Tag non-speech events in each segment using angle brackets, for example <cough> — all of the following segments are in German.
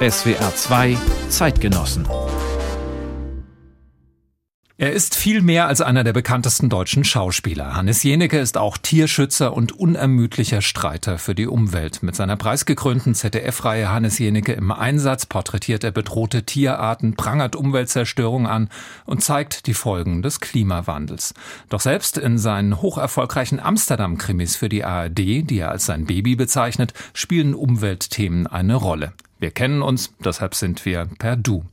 SWR 2 Zeitgenossen er ist viel mehr als einer der bekanntesten deutschen Schauspieler. Hannes Jenecke ist auch Tierschützer und unermüdlicher Streiter für die Umwelt. Mit seiner preisgekrönten ZDF-Reihe Hannes Jenecke im Einsatz porträtiert er bedrohte Tierarten, prangert Umweltzerstörung an und zeigt die Folgen des Klimawandels. Doch selbst in seinen hocherfolgreichen Amsterdam-Krimis für die ARD, die er als sein Baby bezeichnet, spielen Umweltthemen eine Rolle. Wir kennen uns, deshalb sind wir per Du.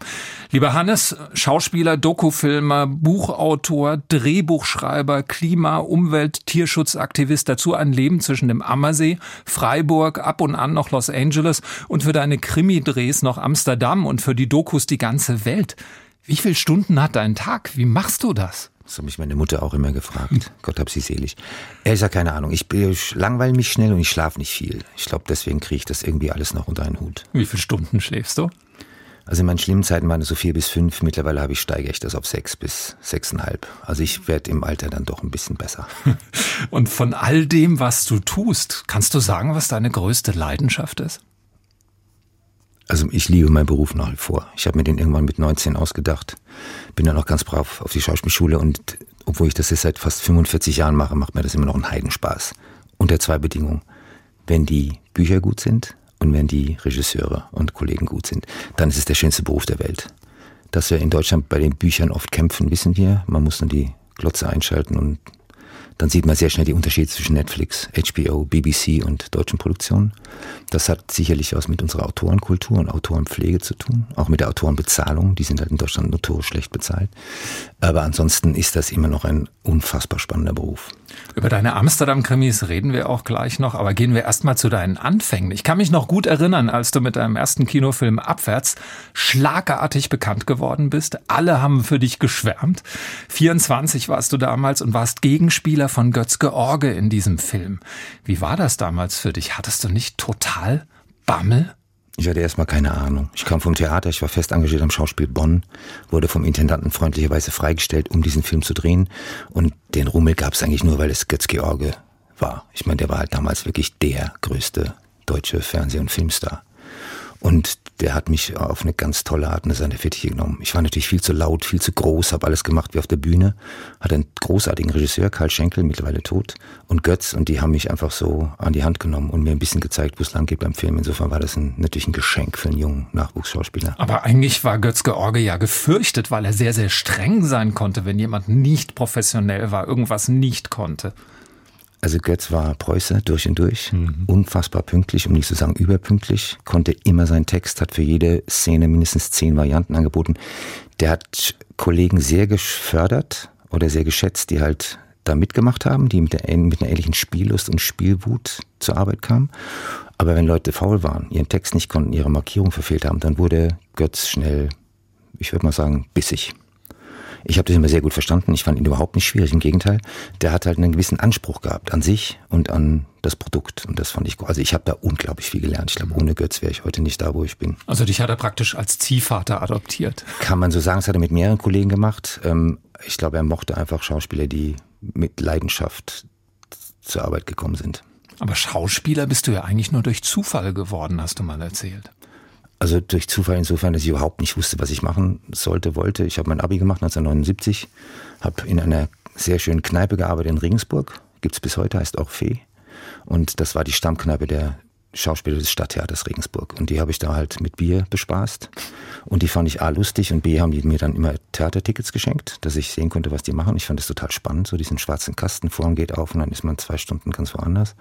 Lieber Hannes, Schauspieler, Dokufilmer, Buchautor, Drehbuchschreiber, Klima-, Umwelt-, Tierschutzaktivist, dazu ein Leben zwischen dem Ammersee, Freiburg, ab und an noch Los Angeles und für deine Krimi-Drehs noch Amsterdam und für die Dokus die ganze Welt. Wie viele Stunden hat dein Tag? Wie machst du das? Das hat mich meine Mutter auch immer gefragt. Gott hab sie selig. Er ist ja keine Ahnung. Ich, ich langweile mich schnell und ich schlafe nicht viel. Ich glaube, deswegen kriege ich das irgendwie alles noch unter einen Hut. Wie viele Stunden schläfst du? Also in meinen schlimmen Zeiten waren es so vier bis fünf. Mittlerweile habe ich steige ich das auf sechs bis sechseinhalb. Also ich werde im Alter dann doch ein bisschen besser. <laughs> Und von all dem, was du tust, kannst du sagen, was deine größte Leidenschaft ist? Also ich liebe meinen Beruf nach wie vor. Ich habe mir den irgendwann mit 19 ausgedacht. Bin dann auch ganz brav auf die Schauspielschule und obwohl ich das jetzt seit fast 45 Jahren mache, macht mir das immer noch einen Heidenspaß. Unter zwei Bedingungen. Wenn die Bücher gut sind und wenn die Regisseure und Kollegen gut sind, dann ist es der schönste Beruf der Welt. Dass wir in Deutschland bei den Büchern oft kämpfen, wissen wir. Man muss nur die Glotze einschalten und dann sieht man sehr schnell die Unterschiede zwischen Netflix, HBO, BBC und deutschen Produktionen. Das hat sicherlich was mit unserer Autorenkultur und Autorenpflege zu tun, auch mit der Autorenbezahlung. Die sind halt in Deutschland notorisch schlecht bezahlt. Aber ansonsten ist das immer noch ein unfassbar spannender Beruf. Über deine Amsterdam-Krimis reden wir auch gleich noch, aber gehen wir erstmal zu deinen Anfängen. Ich kann mich noch gut erinnern, als du mit deinem ersten Kinofilm Abwärts schlagartig bekannt geworden bist. Alle haben für dich geschwärmt. 24 warst du damals und warst Gegenspieler von Götz George in diesem Film. Wie war das damals für dich? Hattest du nicht total Bammel? Ich hatte erstmal keine Ahnung. Ich kam vom Theater, ich war fest engagiert am Schauspiel Bonn, wurde vom Intendanten freundlicherweise freigestellt, um diesen Film zu drehen. Und den Rummel gab es eigentlich nur, weil es Götz George war. Ich meine, der war halt damals wirklich der größte deutsche Fernseh- und Filmstar. Und der hat mich auf eine ganz tolle Art in seine Fittiche genommen. Ich war natürlich viel zu laut, viel zu groß, habe alles gemacht wie auf der Bühne. Hatte einen großartigen Regisseur, Karl Schenkel, mittlerweile tot, und Götz, und die haben mich einfach so an die Hand genommen und mir ein bisschen gezeigt, wo es lang geht beim Film. Insofern war das ein, natürlich ein Geschenk für einen jungen Nachwuchsschauspieler. Aber eigentlich war Götz George ja gefürchtet, weil er sehr, sehr streng sein konnte, wenn jemand nicht professionell war, irgendwas nicht konnte. Also Götz war Preuße durch und durch, mhm. unfassbar pünktlich, um nicht zu sagen überpünktlich, konnte immer seinen Text, hat für jede Szene mindestens zehn Varianten angeboten. Der hat Kollegen sehr gefördert oder sehr geschätzt, die halt da mitgemacht haben, die mit, der, mit einer ähnlichen Spiellust und Spielwut zur Arbeit kamen. Aber wenn Leute faul waren, ihren Text nicht konnten, ihre Markierung verfehlt haben, dann wurde Götz schnell, ich würde mal sagen, bissig. Ich habe das immer sehr gut verstanden. Ich fand ihn überhaupt nicht schwierig. Im Gegenteil, der hat halt einen gewissen Anspruch gehabt an sich und an das Produkt. Und das fand ich, also ich habe da unglaublich viel gelernt. Ich glaube, ohne Götz wäre ich heute nicht da, wo ich bin. Also dich hat er praktisch als Ziehvater adoptiert. Kann man so sagen. Das hat er mit mehreren Kollegen gemacht. Ähm, ich glaube, er mochte einfach Schauspieler, die mit Leidenschaft zur Arbeit gekommen sind. Aber Schauspieler bist du ja eigentlich nur durch Zufall geworden, hast du mal erzählt. Also durch Zufall insofern, dass ich überhaupt nicht wusste, was ich machen sollte, wollte. Ich habe mein Abi gemacht 1979, habe in einer sehr schönen Kneipe gearbeitet in Regensburg, gibt's bis heute, heißt auch Fee. Und das war die Stammkneipe der Schauspieler des Stadttheaters Regensburg. Und die habe ich da halt mit Bier bespaßt. Und die fand ich A lustig und B haben die mir dann immer Theatertickets geschenkt, dass ich sehen konnte, was die machen. Ich fand das total spannend, so diesen schwarzen Kasten, vorn geht auf und dann ist man zwei Stunden ganz woanders.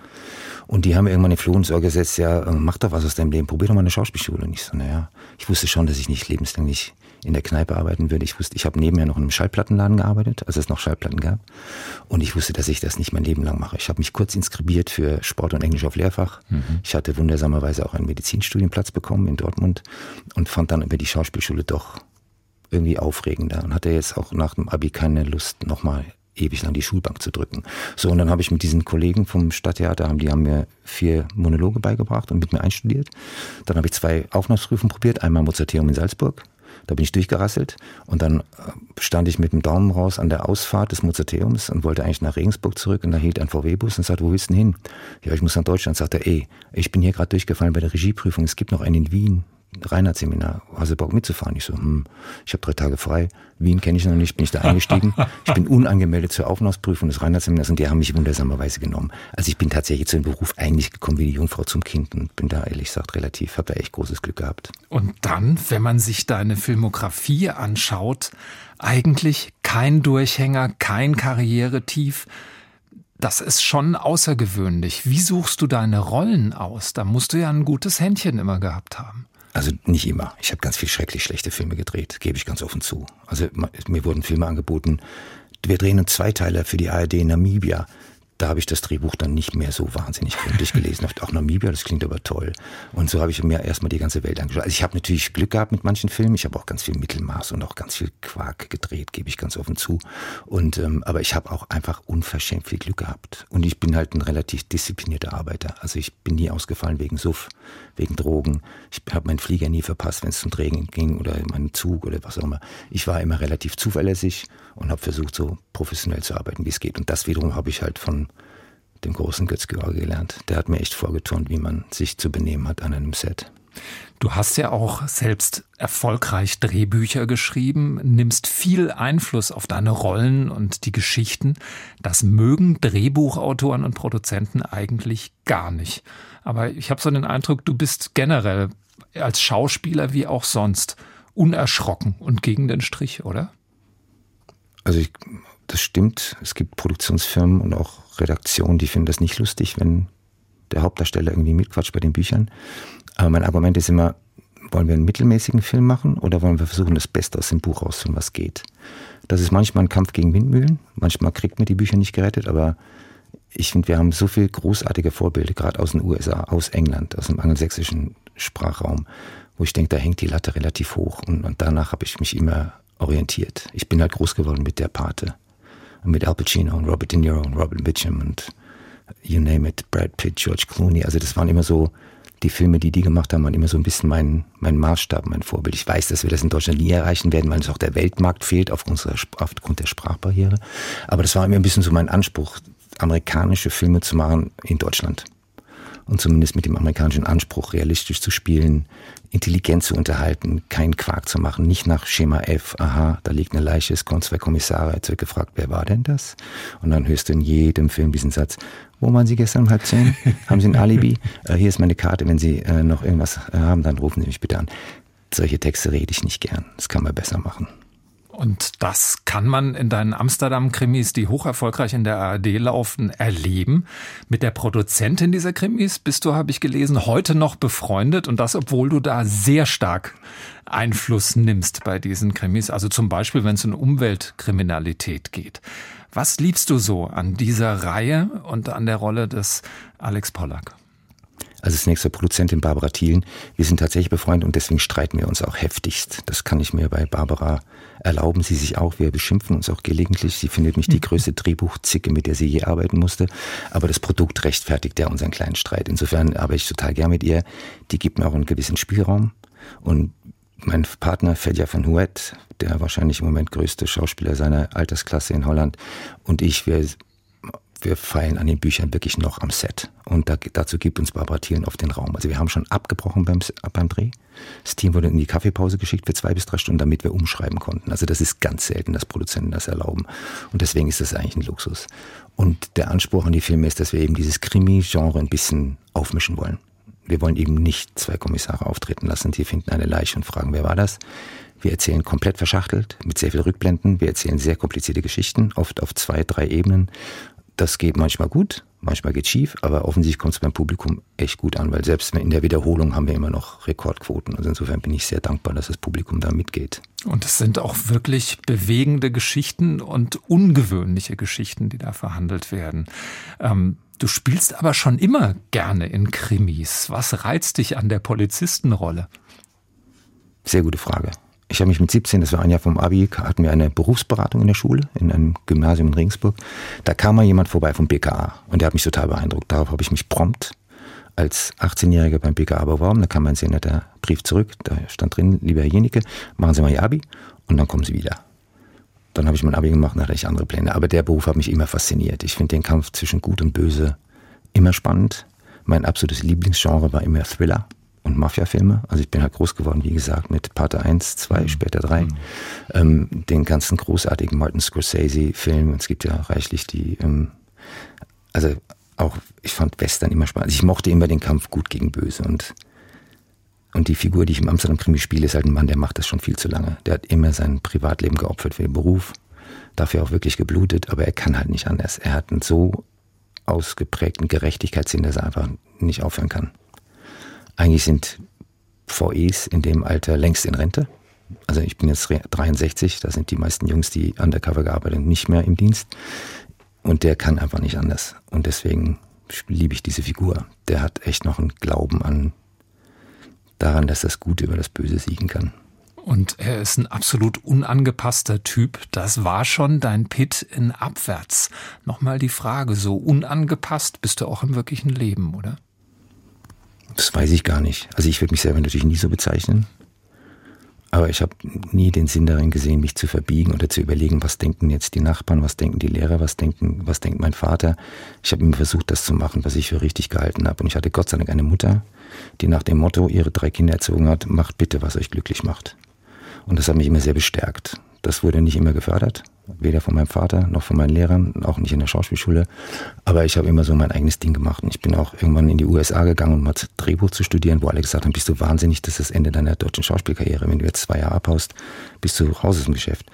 Und die haben mir irgendwann den Floh ins Ohr gesetzt, ja, mach doch was aus deinem Leben, probier doch mal eine Schauspielschule. Und ich so, naja, ich wusste schon, dass ich nicht lebenslänglich in der Kneipe arbeiten würde. Ich wusste, ich habe nebenher noch in einem Schallplattenladen gearbeitet, als es noch Schallplatten gab. Und ich wusste, dass ich das nicht mein Leben lang mache. Ich habe mich kurz inskribiert für Sport und Englisch auf Lehrfach. Mhm. Ich hatte wundersamerweise auch einen Medizinstudienplatz bekommen in Dortmund und fand dann über die Schauspielschule doch irgendwie aufregender und hatte jetzt auch nach dem Abi keine Lust, nochmal ewig lang die Schulbank zu drücken. So, und dann habe ich mit diesen Kollegen vom Stadttheater, haben, die haben mir vier Monologe beigebracht und mit mir einstudiert. Dann habe ich zwei Aufnahmeprüfungen probiert, einmal Mozarteum in Salzburg Da bin ich durchgerasselt und dann äh, stand ich mit dem Daumen raus an der Ausfahrt des Mozarteums und wollte eigentlich nach Regensburg zurück und da hielt ein VW-Bus und sagte, wo willst du denn hin? Ja, ich muss nach Deutschland. Sagt er, ey, ich bin hier gerade durchgefallen bei der Regieprüfung, es gibt noch einen in Wien. Reinhardt-Seminar, hast du Bock mitzufahren? Ich so, hm, ich habe drei Tage frei, Wien kenne ich noch nicht, bin ich da <laughs> eingestiegen. ich bin unangemeldet zur Aufnahmsprüfung des Reinhardt-Seminars und die haben mich wundersamerweise genommen. Also ich bin tatsächlich zu dem Beruf eigentlich gekommen wie die Jungfrau zum Kind und bin da ehrlich gesagt relativ, habe da echt großes Glück gehabt. Und dann, wenn man sich deine Filmografie anschaut, eigentlich kein Durchhänger, kein Karrieretief. Das ist schon außergewöhnlich. Wie suchst du deine Rollen aus? Da musst du ja ein gutes Händchen immer gehabt haben. Also nicht immer. Ich habe ganz viel schrecklich schlechte Filme gedreht, gebe ich ganz offen zu. Also mir wurden Filme angeboten. Wir drehen einen Zweiteiler für die ARD in Namibia da habe ich das Drehbuch dann nicht mehr so wahnsinnig gründlich gelesen. Auch Namibia, das klingt aber toll. Und so habe ich mir erstmal die ganze Welt angeschaut. Also ich habe natürlich Glück gehabt mit manchen Filmen. Ich habe auch ganz viel Mittelmaß und auch ganz viel Quark gedreht, gebe ich ganz offen zu. Und ähm, aber ich habe auch einfach unverschämt viel Glück gehabt. Und ich bin halt ein relativ disziplinierter Arbeiter. Also ich bin nie ausgefallen wegen Suff, wegen Drogen. Ich habe meinen Flieger nie verpasst, wenn es zum Drehen ging oder meinen Zug oder was auch immer. Ich war immer relativ zuverlässig und habe versucht, so professionell zu arbeiten, wie es geht. Und das wiederum habe ich halt von dem großen Götz George gelernt. Der hat mir echt vorgeturnt, wie man sich zu benehmen hat an einem Set. Du hast ja auch selbst erfolgreich Drehbücher geschrieben, nimmst viel Einfluss auf deine Rollen und die Geschichten. Das mögen Drehbuchautoren und Produzenten eigentlich gar nicht. Aber ich habe so den Eindruck, du bist generell als Schauspieler wie auch sonst unerschrocken und gegen den Strich, oder? Also ich, das stimmt. Es gibt Produktionsfirmen und auch Redaktionen, die finden das nicht lustig, wenn der Hauptdarsteller irgendwie mitquatscht bei den Büchern. Aber mein Argument ist immer, wollen wir einen mittelmäßigen Film machen oder wollen wir versuchen, das Beste aus dem Buch rauszuholen, was geht? Das ist manchmal ein Kampf gegen Windmühlen. Manchmal kriegt man die Bücher nicht gerettet, aber ich finde, wir haben so viele großartige Vorbilder, gerade aus den USA, aus England, aus dem angelsächsischen Sprachraum, wo ich denke, da hängt die Latte relativ hoch. Und, und danach habe ich mich immer orientiert. Ich bin halt groß geworden mit der Pate. Mit Al Pacino und Robert De Niro und Robert Mitchum und you name it, Brad Pitt, George Clooney. Also das waren immer so, die Filme, die die gemacht haben, waren immer so ein bisschen mein, mein Maßstab, mein Vorbild. Ich weiß, dass wir das in Deutschland nie erreichen werden, weil es auch der Weltmarkt fehlt aufgrund, aufgrund der Sprachbarriere. Aber das war immer ein bisschen so mein Anspruch, amerikanische Filme zu machen in Deutschland und zumindest mit dem amerikanischen Anspruch, realistisch zu spielen, intelligent zu unterhalten, keinen Quark zu machen, nicht nach Schema F, aha, da liegt eine Leiche, es kommen zwei Kommissare, jetzt wird gefragt, wer war denn das? Und dann hörst du in jedem Film diesen Satz, wo waren Sie gestern um halb zehn? <laughs> haben Sie ein Alibi? Äh, hier ist meine Karte, wenn Sie äh, noch irgendwas äh, haben, dann rufen Sie mich bitte an. Solche Texte rede ich nicht gern, das kann man besser machen. Und das kann man in deinen Amsterdam-Krimis, die hoch erfolgreich in der ARD laufen, erleben. Mit der Produzentin dieser Krimis bist du, habe ich gelesen, heute noch befreundet und das, obwohl du da sehr stark Einfluss nimmst bei diesen Krimis. Also zum Beispiel, wenn es um Umweltkriminalität geht. Was liebst du so an dieser Reihe und an der Rolle des Alex Pollack? Also das nächste Produzentin Barbara Thielen. Wir sind tatsächlich befreundet und deswegen streiten wir uns auch heftigst. Das kann ich mir bei Barbara erlauben. Sie sich auch. Wir beschimpfen uns auch gelegentlich. Sie findet mich die mhm. größte Drehbuchzicke, mit der sie je arbeiten musste. Aber das Produkt rechtfertigt ja unseren kleinen Streit. Insofern arbeite ich total gern mit ihr. Die gibt mir auch einen gewissen Spielraum. Und mein Partner Fedja van Huet, der wahrscheinlich im Moment größte Schauspieler seiner Altersklasse in Holland, und ich, wir wir feilen an den Büchern wirklich noch am Set. Und da, dazu gibt uns Barbara Thielen auf den Raum. Also wir haben schon abgebrochen beim, beim Dreh. Das Team wurde in die Kaffeepause geschickt für zwei bis drei Stunden, damit wir umschreiben konnten. Also das ist ganz selten, dass Produzenten das erlauben. Und deswegen ist das eigentlich ein Luxus. Und der Anspruch an die Filme ist, dass wir eben dieses Krimi-Genre ein bisschen aufmischen wollen. Wir wollen eben nicht zwei Kommissare auftreten lassen, die finden eine Leiche und fragen, wer war das? Wir erzählen komplett verschachtelt, mit sehr viel Rückblenden. Wir erzählen sehr komplizierte Geschichten, oft auf zwei, drei Ebenen. Das geht manchmal gut, manchmal geht schief, aber offensichtlich kommt es beim Publikum echt gut an, weil selbst in der Wiederholung haben wir immer noch Rekordquoten. Also insofern bin ich sehr dankbar, dass das Publikum da mitgeht. Und es sind auch wirklich bewegende Geschichten und ungewöhnliche Geschichten, die da verhandelt werden. Ähm, du spielst aber schon immer gerne in Krimis. Was reizt dich an der Polizistenrolle? Sehr gute Frage. Ich habe mich mit 17, das war ein Jahr vom Abi, hatten wir eine Berufsberatung in der Schule, in einem Gymnasium in Regensburg. Da kam mal jemand vorbei vom BKA und der hat mich total beeindruckt. Darauf habe ich mich prompt als 18-Jähriger beim BKA beworben. Da kam ein sehr netter Brief zurück. Da stand drin, lieber Herr Jenicke, machen Sie mal Ihr Abi und dann kommen Sie wieder. Dann habe ich mein Abi gemacht und hatte ich andere Pläne. Aber der Beruf hat mich immer fasziniert. Ich finde den Kampf zwischen Gut und Böse immer spannend. Mein absolutes Lieblingsgenre war immer Thriller und Mafia-Filme. Also ich bin halt groß geworden, wie gesagt, mit Pater 1, 2, mhm. später 3. Mhm. Ähm, den ganzen großartigen Martin Scorsese-Film. Es gibt ja reichlich die, ähm, also auch, ich fand Western immer spannend. Also ich mochte immer den Kampf gut gegen böse und und die Figur, die ich im Amsterdam-Krimi spiele, ist halt ein Mann, der macht das schon viel zu lange. Der hat immer sein Privatleben geopfert für den Beruf, dafür auch wirklich geblutet, aber er kann halt nicht anders. Er hat einen so ausgeprägten Gerechtigkeitssinn, dass er einfach nicht aufhören kann. Eigentlich sind VEs in dem Alter längst in Rente. Also ich bin jetzt 63, da sind die meisten Jungs, die undercover gearbeitet haben, nicht mehr im Dienst. Und der kann einfach nicht anders. Und deswegen liebe ich diese Figur. Der hat echt noch einen Glauben an daran, dass das Gute über das Böse siegen kann. Und er ist ein absolut unangepasster Typ. Das war schon dein Pit in Abwärts. Nochmal die Frage, so unangepasst bist du auch im wirklichen Leben, oder? Das weiß ich gar nicht. Also ich würde mich selber natürlich nie so bezeichnen. Aber ich habe nie den Sinn darin gesehen, mich zu verbiegen oder zu überlegen, was denken jetzt die Nachbarn, was denken die Lehrer, was denken, was denkt mein Vater. Ich habe immer versucht, das zu machen, was ich für richtig gehalten habe. Und ich hatte Gott sei Dank eine Mutter, die nach dem Motto ihre drei Kinder erzogen hat, macht bitte, was euch glücklich macht. Und das hat mich immer sehr bestärkt. Das wurde nicht immer gefördert, weder von meinem Vater noch von meinen Lehrern, auch nicht in der Schauspielschule. Aber ich habe immer so mein eigenes Ding gemacht. Und ich bin auch irgendwann in die USA gegangen, um mal Drehbuch zu studieren, wo alle gesagt haben, bist du wahnsinnig, das ist das Ende deiner deutschen Schauspielkarriere. Wenn du jetzt zwei Jahre abhaust, bist du raus aus dem Geschäft.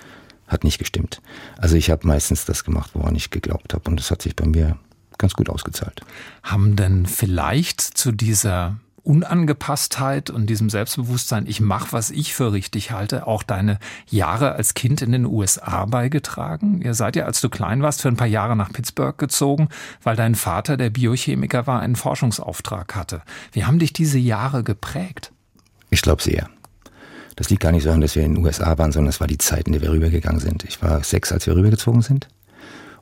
Hat nicht gestimmt. Also ich habe meistens das gemacht, woran ich geglaubt habe. Und das hat sich bei mir ganz gut ausgezahlt. Haben denn vielleicht zu dieser Unangepasstheit und diesem Selbstbewusstsein, ich mache, was ich für richtig halte, auch deine Jahre als Kind in den USA beigetragen? Ihr seid ja, als du klein warst, für ein paar Jahre nach Pittsburgh gezogen, weil dein Vater, der Biochemiker war, einen Forschungsauftrag hatte. Wie haben dich diese Jahre geprägt? Ich glaube sehr. Das liegt gar nicht so an, dass wir in den USA waren, sondern es war die Zeit, in der wir rübergegangen sind. Ich war sechs, als wir rübergezogen sind.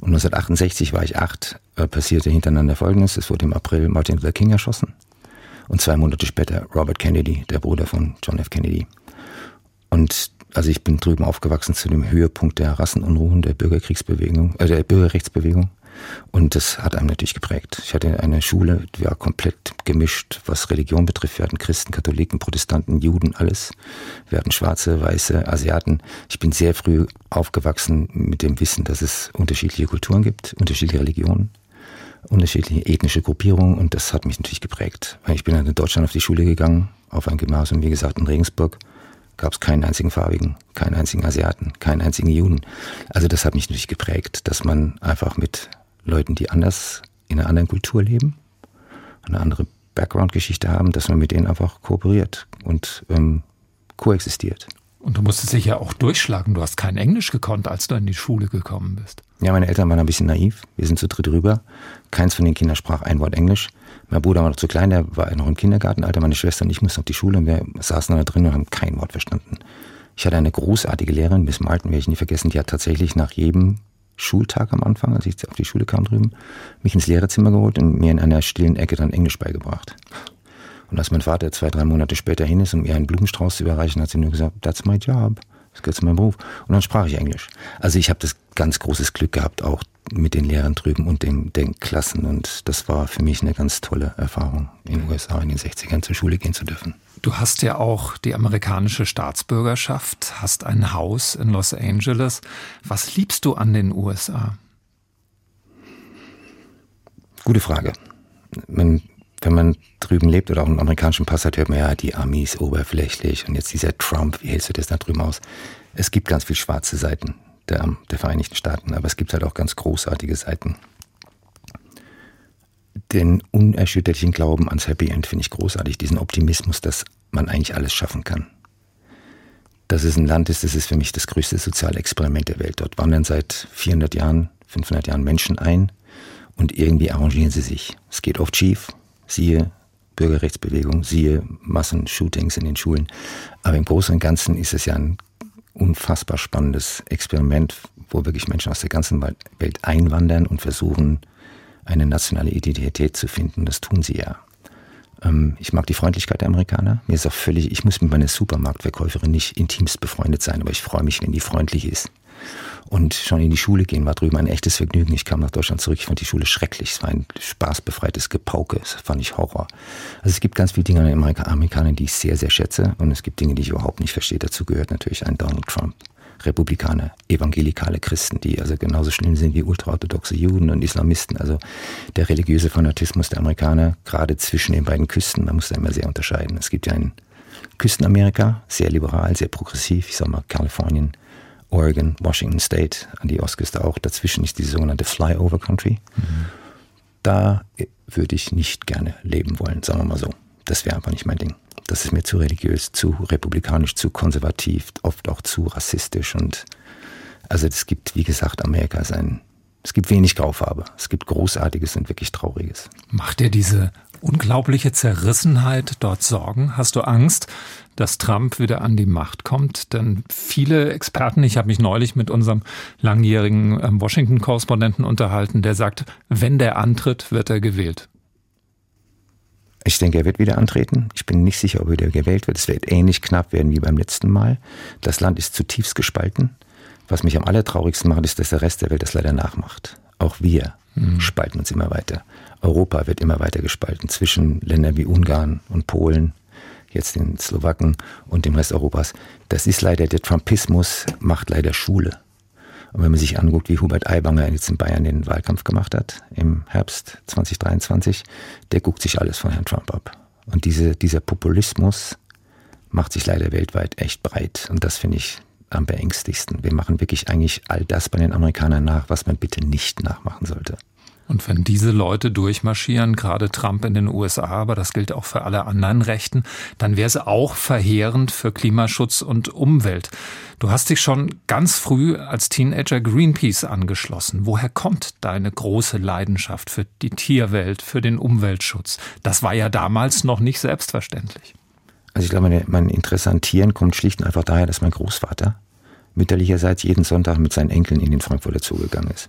Und 1968 war ich acht, äh, passierte hintereinander Folgendes. Es wurde im April Martin Luther King erschossen und zwei Monate später Robert Kennedy, der Bruder von John F. Kennedy. Und also ich bin drüben aufgewachsen zu dem Höhepunkt der Rassenunruhen, der Bürgerkriegsbewegung, äh, der Bürgerrechtsbewegung. Und das hat einem natürlich geprägt. Ich hatte eine Schule, die war komplett gemischt, was Religion betrifft. Wir hatten Christen, Katholiken, Protestanten, Juden, alles. Wir hatten Schwarze, Weiße, Asiaten. Ich bin sehr früh aufgewachsen mit dem Wissen, dass es unterschiedliche Kulturen gibt, unterschiedliche Religionen unterschiedliche ethnische Gruppierungen und das hat mich natürlich geprägt. Ich bin dann in Deutschland auf die Schule gegangen, auf ein Gymnasium, wie gesagt, in Regensburg. Gab es keinen einzigen Farbigen, keinen einzigen Asiaten, keinen einzigen Juden. Also das hat mich natürlich geprägt, dass man einfach mit Leuten, die anders in einer anderen Kultur leben, eine andere Background-Geschichte haben, dass man mit denen einfach kooperiert und ähm, koexistiert. Und du musstest dich ja auch durchschlagen. Du hast kein Englisch gekonnt, als du in die Schule gekommen bist. Ja, meine Eltern waren ein bisschen naiv. Wir sind zu dritt rüber. Keins von den Kindern sprach ein Wort Englisch. Mein Bruder war noch zu klein, der war noch im Kindergartenalter. Meine Schwester und ich mussten auf die Schule und wir saßen da drin und haben kein Wort verstanden. Ich hatte eine großartige Lehrerin, Miss Martin, werde ich nie vergessen, die hat tatsächlich nach jedem Schultag am Anfang, als ich auf die Schule kam drüben, mich ins Lehrerzimmer geholt und mir in einer stillen Ecke dann Englisch beigebracht. Und als mein Vater zwei, drei Monate später hin ist, um ihr einen Blumenstrauß zu überreichen, hat sie nur gesagt, that's my job. Das gehört zu meinem Beruf. Und dann sprach ich Englisch. Also ich habe das ganz großes Glück gehabt, auch mit den Lehrern drüben und den, den Klassen. Und das war für mich eine ganz tolle Erfahrung, in den USA in den 60ern zur Schule gehen zu dürfen. Du hast ja auch die amerikanische Staatsbürgerschaft, hast ein Haus in Los Angeles. Was liebst du an den USA? Gute Frage. Man wenn man drüben lebt oder auch einen amerikanischen Pass hat, hört man ja die Amis oberflächlich und jetzt dieser Trump, wie hältst du das da drüben aus? Es gibt ganz viel schwarze Seiten der, der Vereinigten Staaten, aber es gibt halt auch ganz großartige Seiten. Den unerschütterlichen Glauben ans Happy End finde ich großartig, diesen Optimismus, dass man eigentlich alles schaffen kann. Dass es ein Land ist, das ist für mich das größte soziale Experiment der Welt. Dort wandern seit 400 Jahren, 500 Jahren Menschen ein und irgendwie arrangieren sie sich. Es geht oft schief, siehe Bürgerrechtsbewegung, siehe Massenshootings in den Schulen. Aber im Großen und Ganzen ist es ja ein unfassbar spannendes Experiment, wo wirklich Menschen aus der ganzen Welt einwandern und versuchen, eine nationale Identität zu finden. Das tun sie ja. Ähm, ich mag die Freundlichkeit der Amerikaner. Mir ist auch völlig, ich muss mit meiner Supermarktverkäuferin nicht intimst befreundet sein, aber ich freue mich, wenn die freundlich ist. Und schon in die Schule gehen war drüben ein echtes Vergnügen. Ich kam nach Deutschland zurück, ich fand die Schule schrecklich. Es war ein spaßbefreites Gepauke, das fand ich Horror. Also es gibt ganz viele Dinge an den Amerikanern, die ich sehr, sehr schätze. Und es gibt Dinge, die ich überhaupt nicht verstehe. Dazu gehört natürlich ein Donald Trump. Republikaner, evangelikale Christen, die also genauso schlimm sind wie ultraorthodoxe Juden und Islamisten. Also der religiöse Fanatismus der Amerikaner, gerade zwischen den beiden Küsten, da muss man immer sehr unterscheiden. Es gibt ja ein Küstenamerika, sehr liberal, sehr progressiv, ich sag mal Kalifornien, Oregon, Washington State, an die Ostküste auch. Dazwischen ist die sogenannte Flyover Country. Mhm. Da würde ich nicht gerne leben wollen, sagen wir mal so. Das wäre einfach nicht mein Ding das ist mir zu religiös, zu republikanisch, zu konservativ, oft auch zu rassistisch. Und also es gibt, wie gesagt, Amerika ist ein, es gibt wenig Graufarbe. Es gibt Großartiges und wirklich Trauriges. Macht dir diese unglaubliche Zerrissenheit dort Sorgen? Hast du Angst, dass Trump wieder an die Macht kommt? Denn viele Experten, ich habe mich neulich mit unserem langjährigen ähm, Washington-Korrespondenten unterhalten, der sagt, wenn der antritt, wird er gewählt. Ich denke, er wird wieder antreten. Ich bin nicht sicher, ob er wieder gewählt wird. Es wird ähnlich knapp werden wie beim letzten Mal. Das Land ist zutiefst gespalten. Was mich am allertraurigsten macht, ist, dass der Rest der Welt das leider nachmacht. Auch wir mhm. spalten uns immer weiter. Europa wird immer weiter gespalten zwischen Ländern wie Ungarn und Polen, jetzt den Slowaken und dem Rest Europas. Das ist leider, der Trumpismus macht leider Schule. Und wenn man sich anguckt, wie Hubert Aiwanger jetzt in Bayern den Wahlkampf gemacht hat im Herbst 2023, der guckt sich alles von Herrn Trump ab. Und diese, dieser Populismus macht sich leider weltweit echt breit. Und das finde ich am beängstigsten. Wir machen wirklich eigentlich all das bei den Amerikanern nach, was man bitte nicht nachmachen sollte. Und wenn diese Leute durchmarschieren, gerade Trump in den USA, aber das gilt auch für alle anderen Rechten, dann wäre es auch verheerend für Klimaschutz und Umwelt. Du hast dich schon ganz früh als Teenager Greenpeace angeschlossen. Woher kommt deine große Leidenschaft für die Tierwelt, für den Umweltschutz? Das war ja damals noch nicht selbstverständlich. Also ich glaube, mein Interesse an Tieren kommt schlicht und einfach daher, dass mein Großvater mütterlicherseits jeden Sonntag mit seinen Enkeln in den Frankfurter Zoo gegangen ist.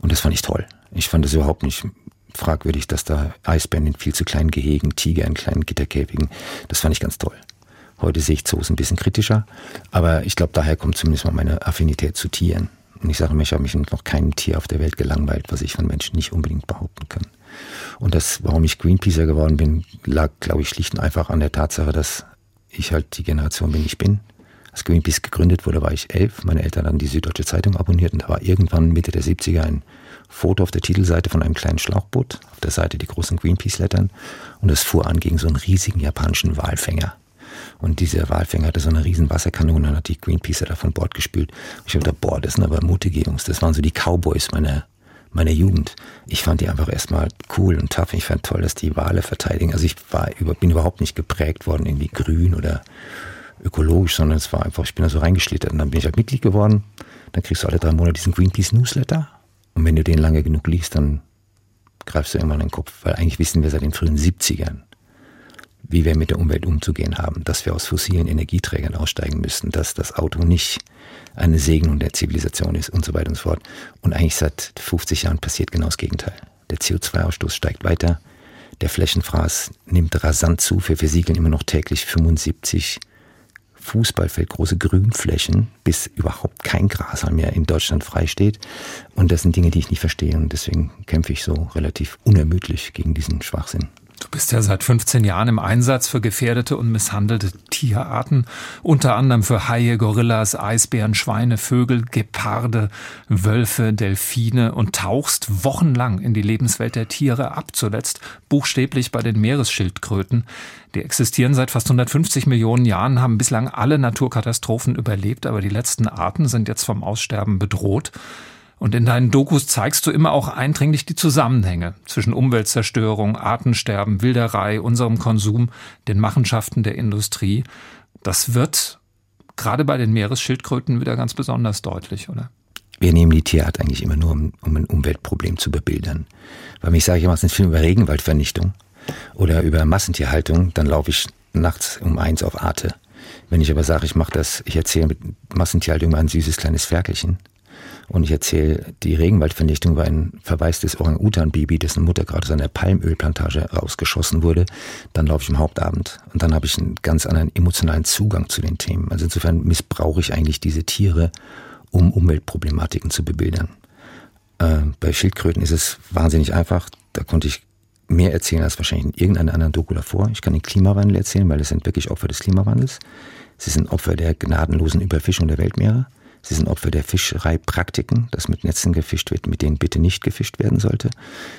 Und das fand ich toll. Ich fand es überhaupt nicht fragwürdig, dass da Eisbären in viel zu kleinen Gehegen, Tiger in kleinen Gitterkäfigen, das fand ich ganz toll. Heute sehe ich Zoos ein bisschen kritischer, aber ich glaube, daher kommt zumindest mal meine Affinität zu Tieren. Und ich sage mir, ich habe mich noch keinem Tier auf der Welt gelangweilt, was ich von Menschen nicht unbedingt behaupten kann. Und das, warum ich Greenpeacer geworden bin, lag, glaube ich, schlicht und einfach an der Tatsache, dass ich halt die Generation bin, die ich bin. Als Greenpeace gegründet wurde, war ich elf. Meine Eltern haben die Süddeutsche Zeitung abonniert und da war irgendwann Mitte der 70er ein Foto auf der Titelseite von einem kleinen Schlauchboot, auf der Seite die großen Greenpeace-Lettern und es fuhr an gegen so einen riesigen japanischen Walfänger. Und dieser Walfänger hatte so eine riesen Wasserkanone und hat die Greenpeacer da von Bord gespült. Ich dachte, boah, das sind aber mutige Jungs. Das waren so die Cowboys meiner, meiner Jugend. Ich fand die einfach erstmal cool und tough. Ich fand toll, dass die Wale verteidigen. Also ich war, bin überhaupt nicht geprägt worden, irgendwie grün oder ökologisch, sondern es war einfach, ich bin da so reingeschlittert. Und dann bin ich halt Mitglied geworden. Dann kriegst du alle drei Monate diesen Greenpeace Newsletter. Und wenn du den lange genug liest, dann greifst du irgendwann in den Kopf. Weil eigentlich wissen wir seit den frühen 70ern, wie wir mit der Umwelt umzugehen haben, dass wir aus fossilen Energieträgern aussteigen müssen, dass das Auto nicht eine Segnung der Zivilisation ist und so weiter und so fort. Und eigentlich seit 50 Jahren passiert genau das Gegenteil. Der CO2-Ausstoß steigt weiter, der Flächenfraß nimmt rasant zu. Wir versiegeln immer noch täglich 75 Fußballfeld, große Grünflächen, bis überhaupt kein Gras mehr in Deutschland freisteht. Und das sind Dinge, die ich nicht verstehe. Und deswegen kämpfe ich so relativ unermüdlich gegen diesen Schwachsinn. Du bist ja seit 15 Jahren im Einsatz für gefährdete und misshandelte Tierarten, unter anderem für Haie, Gorillas, Eisbären, Schweine, Vögel, Geparde, Wölfe, Delfine und tauchst wochenlang in die Lebenswelt der Tiere ab, zuletzt buchstäblich bei den Meeresschildkröten. Die existieren seit fast 150 Millionen Jahren, haben bislang alle Naturkatastrophen überlebt, aber die letzten Arten sind jetzt vom Aussterben bedroht. Und in deinen Dokus zeigst du immer auch eindringlich die Zusammenhänge zwischen Umweltzerstörung, Artensterben, Wilderei, unserem Konsum, den Machenschaften der Industrie. Das wird gerade bei den Meeresschildkröten wieder ganz besonders deutlich, oder? Wir nehmen die Tierart eigentlich immer nur, um, um ein Umweltproblem zu bebildern. Weil ich sage, ich mache einen Film über Regenwaldvernichtung oder über Massentierhaltung, dann laufe ich nachts um eins auf Arte. Wenn ich aber sage, ich mache das, ich erzähle mit Massentierhaltung über ein süßes kleines Ferkelchen, Und ich erzähle, die Regenwaldvernichtung war ein verwaistes Orang-Utan-Baby, dessen Mutter gerade aus einer Palmölplantage rausgeschossen wurde. Dann laufe ich im Hauptabend und dann habe ich einen ganz anderen emotionalen Zugang zu den Themen. Also insofern missbrauche ich eigentlich diese Tiere, um Umweltproblematiken zu bebildern. Äh, bei Schildkröten ist es wahnsinnig einfach. Da konnte ich mehr erzählen als wahrscheinlich in irgendeiner anderen Doku davor. Ich kann den Klimawandel erzählen, weil es sind wirklich Opfer des Klimawandels. Sie sind Opfer der gnadenlosen Überfischung der Weltmeere. Sie sind Opfer der Fischereipraktiken, dass mit Netzen gefischt wird, mit denen bitte nicht gefischt werden sollte.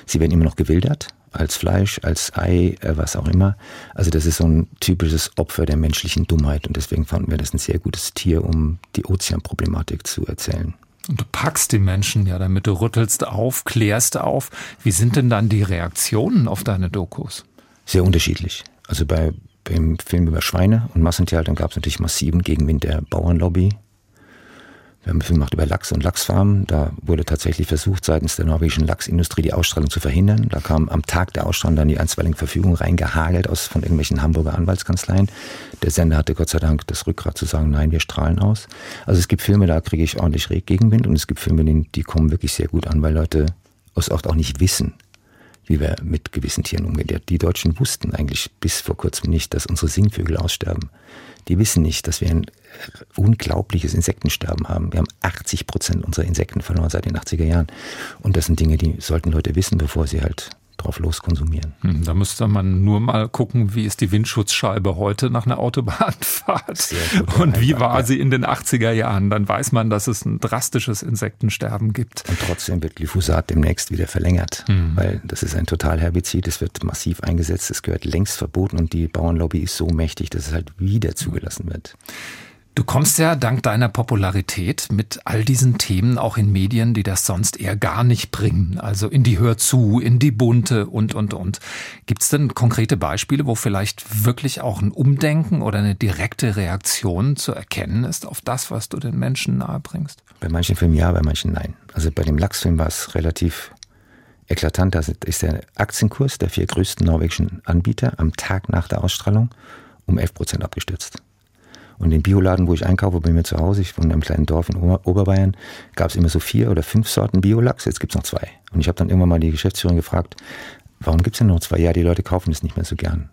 Sie werden immer noch gewildert, als Fleisch, als Ei, äh, was auch immer. Also das ist so ein typisches Opfer der menschlichen Dummheit und deswegen fanden wir das ein sehr gutes Tier, um die Ozeanproblematik zu erzählen. Und du packst die Menschen ja damit, du rüttelst auf, klärst auf. Wie sind denn dann die Reaktionen auf deine Dokus? Sehr unterschiedlich. Also bei, beim Film über Schweine und Massentierhaltung gab es natürlich massiven Gegenwind der Bauernlobby, wir haben einen Film gemacht über Lachs und Lachsfarmen. Da wurde tatsächlich versucht, seitens der norwegischen Lachsindustrie die Ausstrahlung zu verhindern. Da kam am Tag der Ausstrahlung dann die einstweiligen Verfügung reingehagelt aus von irgendwelchen Hamburger Anwaltskanzleien. Der Sender hatte Gott sei Dank das Rückgrat zu sagen, nein, wir strahlen aus. Also es gibt Filme, da kriege ich ordentlich Gegenwind und es gibt Filme, die kommen wirklich sehr gut an, weil Leute aus auch nicht wissen, wie wir mit gewissen Tieren umgehen. Die Deutschen wussten eigentlich bis vor kurzem nicht, dass unsere Singvögel aussterben. Die wissen nicht, dass wir ein unglaubliches Insektensterben haben. Wir haben 80 Prozent unserer Insekten verloren seit den 80er Jahren. Und das sind Dinge, die sollten Leute wissen, bevor sie halt drauf loskonsumieren. Hm, da müsste man nur mal gucken, wie ist die Windschutzscheibe heute nach einer Autobahnfahrt <laughs> und wie war sie in den 80er Jahren. Dann weiß man, dass es ein drastisches Insektensterben gibt. Und trotzdem wird Glyphosat demnächst wieder verlängert, mhm. weil das ist ein Totalherbizid, es wird massiv eingesetzt, es gehört längst verboten und die Bauernlobby ist so mächtig, dass es halt wieder zugelassen wird. Du kommst ja dank deiner Popularität mit all diesen Themen auch in Medien, die das sonst eher gar nicht bringen. Also in die Hör zu, in die Bunte und, und, und. Gibt es denn konkrete Beispiele, wo vielleicht wirklich auch ein Umdenken oder eine direkte Reaktion zu erkennen ist auf das, was du den Menschen nahebringst? Bei manchen Filmen ja, bei manchen nein. Also bei dem Lachsfilm war es relativ eklatant. Da ist der Aktienkurs der vier größten norwegischen Anbieter am Tag nach der Ausstrahlung um 11 Prozent abgestürzt. Und im Bioladen, wo ich einkaufe, bei mir zu Hause, ich wohne in einem kleinen Dorf in Oberbayern, gab es immer so vier oder fünf Sorten Biolachs, jetzt gibt es noch zwei. Und ich habe dann irgendwann mal die Geschäftsführerin gefragt, warum gibt es denn noch zwei? Ja, die Leute kaufen das nicht mehr so gern.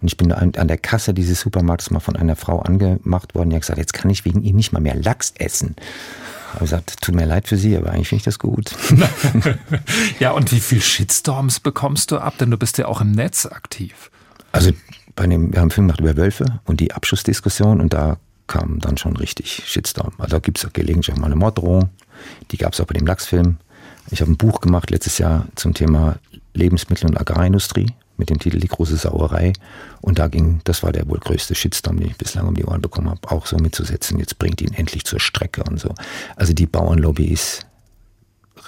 Und ich bin an, der Kasse dieses Supermarktes mal von einer Frau angemacht worden, die hat gesagt, jetzt kann ich wegen ihm nicht mal mehr Lachs essen. Ich habe gesagt, tut mir leid für Sie, aber eigentlich finde ich das gut. <laughs> ja, und wie viel Shitstorms bekommst du ab? Denn du bist ja auch im Netz aktiv. Also bei dem, wir haben einen Film gemacht über Wölfe und die Abschussdiskussion und da kam dann schon richtig Shitstorm. Also da gibt es auch gelegentlich auch mal eine Morddrohung. Die gab es auch bei dem Lachsfilm. Ich habe ein Buch gemacht letztes Jahr zum Thema Lebensmittel- und Agrarindustrie mit dem Titel Die große Sauerei. Und da ging, das war der wohl größte Shitstorm, den ich bislang um die Ohren bekommen habe, auch so mitzusetzen. Jetzt bringt ihn endlich zur Strecke und so. Also die Bauernlobby ist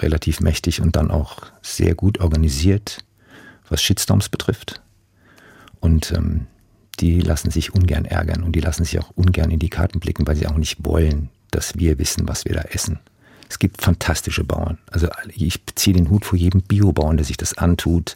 relativ mächtig und dann auch sehr gut organisiert, was Shitstorms betrifft. Und ähm, die lassen sich ungern ärgern und die lassen sich auch ungern in die Karten blicken, weil sie auch nicht wollen, dass wir wissen, was wir da essen. Es gibt fantastische Bauern. Also ich ziehe den Hut vor jedem Biobauern, der sich das antut,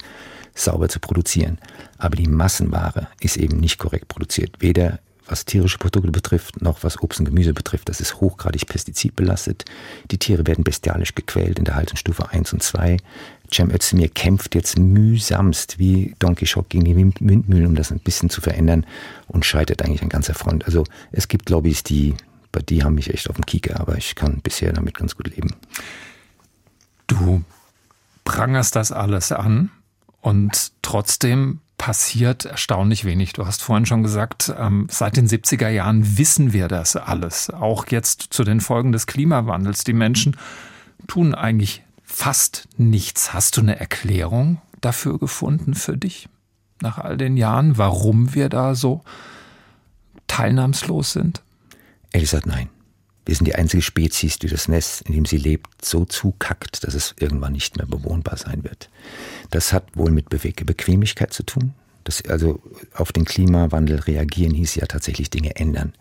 sauber zu produzieren. Aber die Massenware ist eben nicht korrekt produziert. Weder was tierische Produkte betrifft, noch was Obst und Gemüse betrifft. Das ist hochgradig pestizidbelastet. Die Tiere werden bestialisch gequält in der Haltungsstufe 1 und 2. Cem Özdemir kämpft jetzt mühsamst wie Don Quixote gegen die Windmühlen, um das ein bisschen zu verändern und scheitert eigentlich an ganzer Front. Also es gibt Lobbys, die, bei die haben mich echt auf dem Kieker, aber ich kann bisher damit ganz gut leben. Du prangerst das alles an und trotzdem passiert erstaunlich wenig. Du hast vorhin schon gesagt, ähm, seit den 70er Jahren wissen wir das alles. Auch jetzt zu den Folgen des Klimawandels. Die Menschen tun eigentlich fast nichts. Hast du eine Erklärung dafür gefunden für dich nach all den Jahren, warum wir da so teilnahmslos sind? Ehrlich gesagt, nein. Wir sind die einzige Spezies, die das Nest, in dem sie lebt, so zukackt, dass es irgendwann nicht mehr bewohnbar sein wird. Das hat wohl mit Bequemlichkeit zu tun. Das, also auf den Klimawandel reagieren hieß ja tatsächlich Dinge ändern.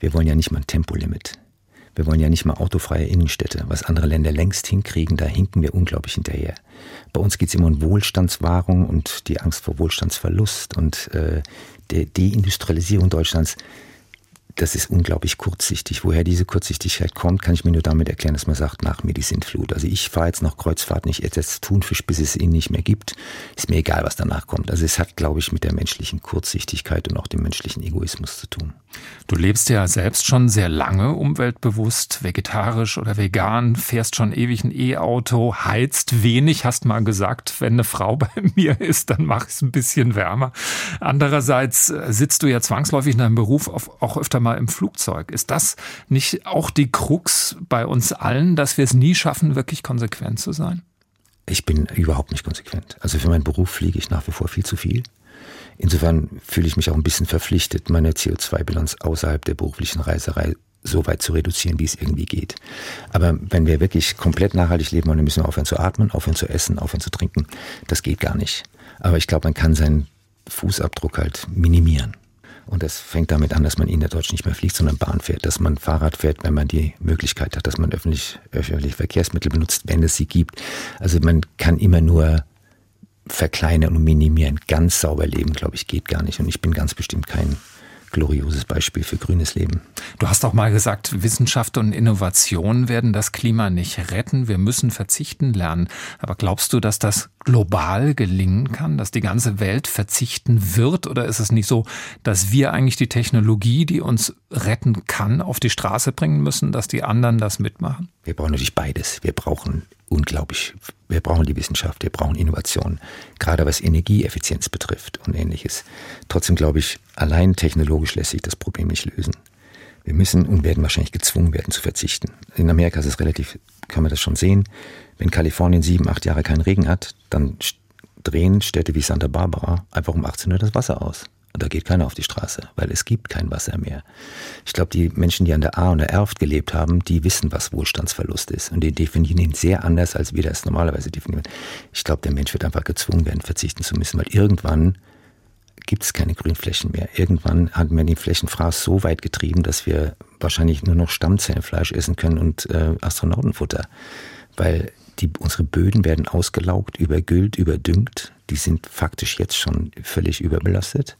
Wir wollen ja nicht mal ein Tempolimit. Wir wollen ja nicht mal autofreie Innenstädte, was andere Länder längst hinkriegen, da hinken wir unglaublich hinterher. Bei uns geht es immer um Wohlstandswahrung und die Angst vor Wohlstandsverlust und äh, der Deindustrialisierung Deutschlands. Das ist unglaublich kurzsichtig. Woher diese Kurzsichtigkeit kommt, kann ich mir nur damit erklären, dass man sagt, nach mir die Sintflut. Also ich fahre jetzt noch Kreuzfahrt nicht jetzt Thunfisch, bis es ihn nicht mehr gibt. Ist mir egal, was danach kommt. Also es hat, glaube ich, mit der menschlichen Kurzsichtigkeit und auch dem menschlichen Egoismus zu tun. Du lebst ja selbst schon sehr lange umweltbewusst, vegetarisch oder vegan, fährst schon ewig ein E-Auto, heizt wenig, hast mal gesagt, wenn eine Frau <laughs> bei mir ist, dann mach ich es ein bisschen wärmer. Andererseits äh, sitzt du ja zwangsläufig in deinem Beruf auch öfter mal im Flugzeug. Ist das nicht auch die Krux bei uns allen, dass wir es nie schaffen, wirklich konsequent zu sein? Ich bin überhaupt nicht konsequent. Also für meinen Beruf fliege ich nach wie vor viel zu viel. Insofern fühle ich mich auch ein bisschen verpflichtet, meine CO2-Bilanz außerhalb der beruflichen Reiserei so weit zu reduzieren, wie es irgendwie geht. Aber wenn wir wirklich komplett nachhaltig leben wollen, dann müssen wir aufhören zu atmen, aufhören zu essen, aufhören zu trinken. Das geht gar nicht. Aber ich glaube, man kann seinen Fußabdruck halt minimieren. Und das fängt damit an, dass man in der Deutsch nicht mehr fliegt, sondern Bahn fährt, dass man Fahrrad fährt, wenn man die Möglichkeit hat, dass man öffentlich, öffentliche Verkehrsmittel benutzt, wenn es sie gibt. Also man kann immer nur verkleinern und minimieren. Ganz sauber leben, glaube ich, geht gar nicht. Und ich bin ganz bestimmt kein glorioses Beispiel für grünes Leben. Du hast auch mal gesagt, Wissenschaft und Innovation werden das Klima nicht retten. Wir müssen verzichten lernen. Aber glaubst du, dass das global gelingen kann, dass die ganze Welt verzichten wird? Oder ist es nicht so, dass wir eigentlich die Technologie, die uns retten kann, auf die Straße bringen müssen, dass die anderen das mitmachen? Wir brauchen natürlich beides. Wir brauchen unglaublich, wir brauchen die Wissenschaft, wir brauchen Innovation, gerade was Energieeffizienz betrifft und ähnliches. Trotzdem glaube ich, allein technologisch lässt sich das Problem nicht lösen. Wir müssen und werden wahrscheinlich gezwungen werden zu verzichten. In Amerika ist es relativ, kann man das schon sehen. Wenn Kalifornien sieben, acht Jahre keinen Regen hat, dann drehen Städte wie Santa Barbara einfach um 18 Uhr das Wasser aus. Und da geht keiner auf die Straße, weil es gibt kein Wasser mehr. Ich glaube, die Menschen, die an der A und der Erft gelebt haben, die wissen, was Wohlstandsverlust ist. Und die definieren ihn sehr anders, als wir das normalerweise definieren. Ich glaube, der Mensch wird einfach gezwungen werden, verzichten zu müssen, weil irgendwann gibt es keine Grünflächen mehr. Irgendwann hat man die Flächenfraß so weit getrieben, dass wir wahrscheinlich nur noch Stammzellenfleisch essen können und äh, Astronautenfutter. Weil die, unsere Böden werden ausgelaugt, übergüllt, überdüngt. Die sind faktisch jetzt schon völlig überbelastet.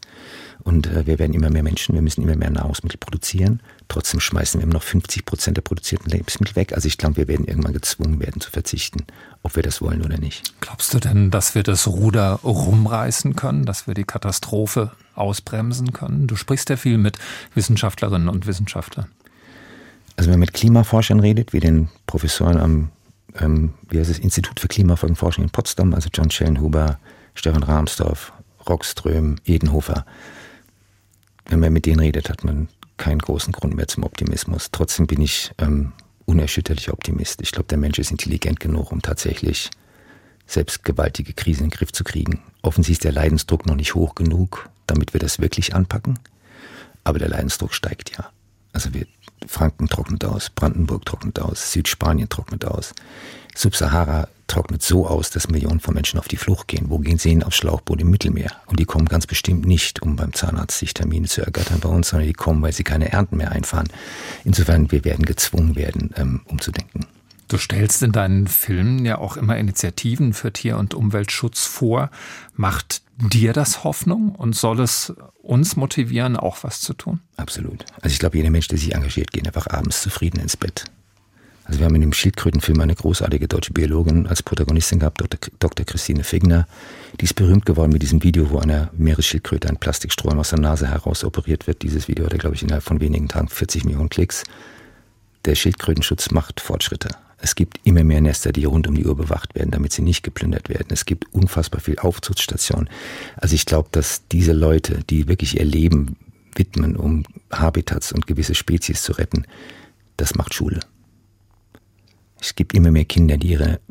Und äh, wir werden immer mehr Menschen, wir müssen immer mehr Nahrungsmittel produzieren. Trotzdem schmeißen wir immer noch 50 Prozent der produzierten Lebensmittel weg. Also ich glaube, wir werden irgendwann gezwungen werden zu verzichten, ob wir das wollen oder nicht. Glaubst du denn, dass wir das Ruder rumreißen können, dass wir die Katastrophe ausbremsen können? Du sprichst ja viel mit Wissenschaftlerinnen und Wissenschaftlern. Also wenn man mit Klimaforschern redet, wie den Professoren am ähm, wie heißt das Institut für Klimafolgenforschung in Potsdam, also John Schellenhuber, Stefan Rahmsdorf, Rockström, Edenhofer. Wenn man mit denen redet, hat man keinen großen Grund mehr zum Optimismus. Trotzdem bin ich ähm, unerschütterlicher Optimist. Ich glaube, der Mensch ist intelligent genug, um tatsächlich selbst gewaltige Krisen in den Griff zu kriegen. Offensichtlich ist der Leidensdruck noch nicht hoch genug, damit wir das wirklich anpacken. Aber der Leidensdruck steigt ja. Also wir, Franken trocknet aus, Brandenburg trocknet aus, Südspanien trocknet aus. Subsahara trocknet so aus, dass Millionen von Menschen auf die Flucht gehen. Wo gehen sie hin? Aufs Schlauchboot im Mittelmeer. Und die kommen ganz bestimmt nicht, um beim Zahnarzt sich Termine zu ergattern bei uns, sondern die kommen, weil sie keine Ernten mehr einfahren. Insofern, wir werden gezwungen werden, ähm, umzudenken. Du stellst in deinen Filmen ja auch immer Initiativen für Tier- und Umweltschutz vor. Macht dir das Hoffnung und soll es uns motivieren, auch was zu tun? Absolut. Also ich glaube, jeder Mensch, der sich engagiert, geht einfach abends zufrieden ins Bett. Also wir haben in dem Schildkrötenfilm eine großartige deutsche Biologin als Protagonistin gehabt, Dr. Christine Figner. Die ist berühmt geworden mit diesem Video, wo einer Meeresschildkröte ein Plastikstrom aus der Nase heraus operiert wird. Dieses Video hatte, glaube ich, innerhalb von wenigen Tagen 40 Millionen Klicks. Der Schildkrötenschutz macht Fortschritte. Es gibt immer mehr Nester, die rund um die Uhr bewacht werden, damit sie nicht geplündert werden. Es gibt unfassbar viel Aufzuchtstationen. Also ich glaube, dass diese Leute, die wirklich ihr Leben widmen, um Habitats und gewisse Spezies zu retten, das macht Schule. Es gibt immer mehr Kinder, die ihre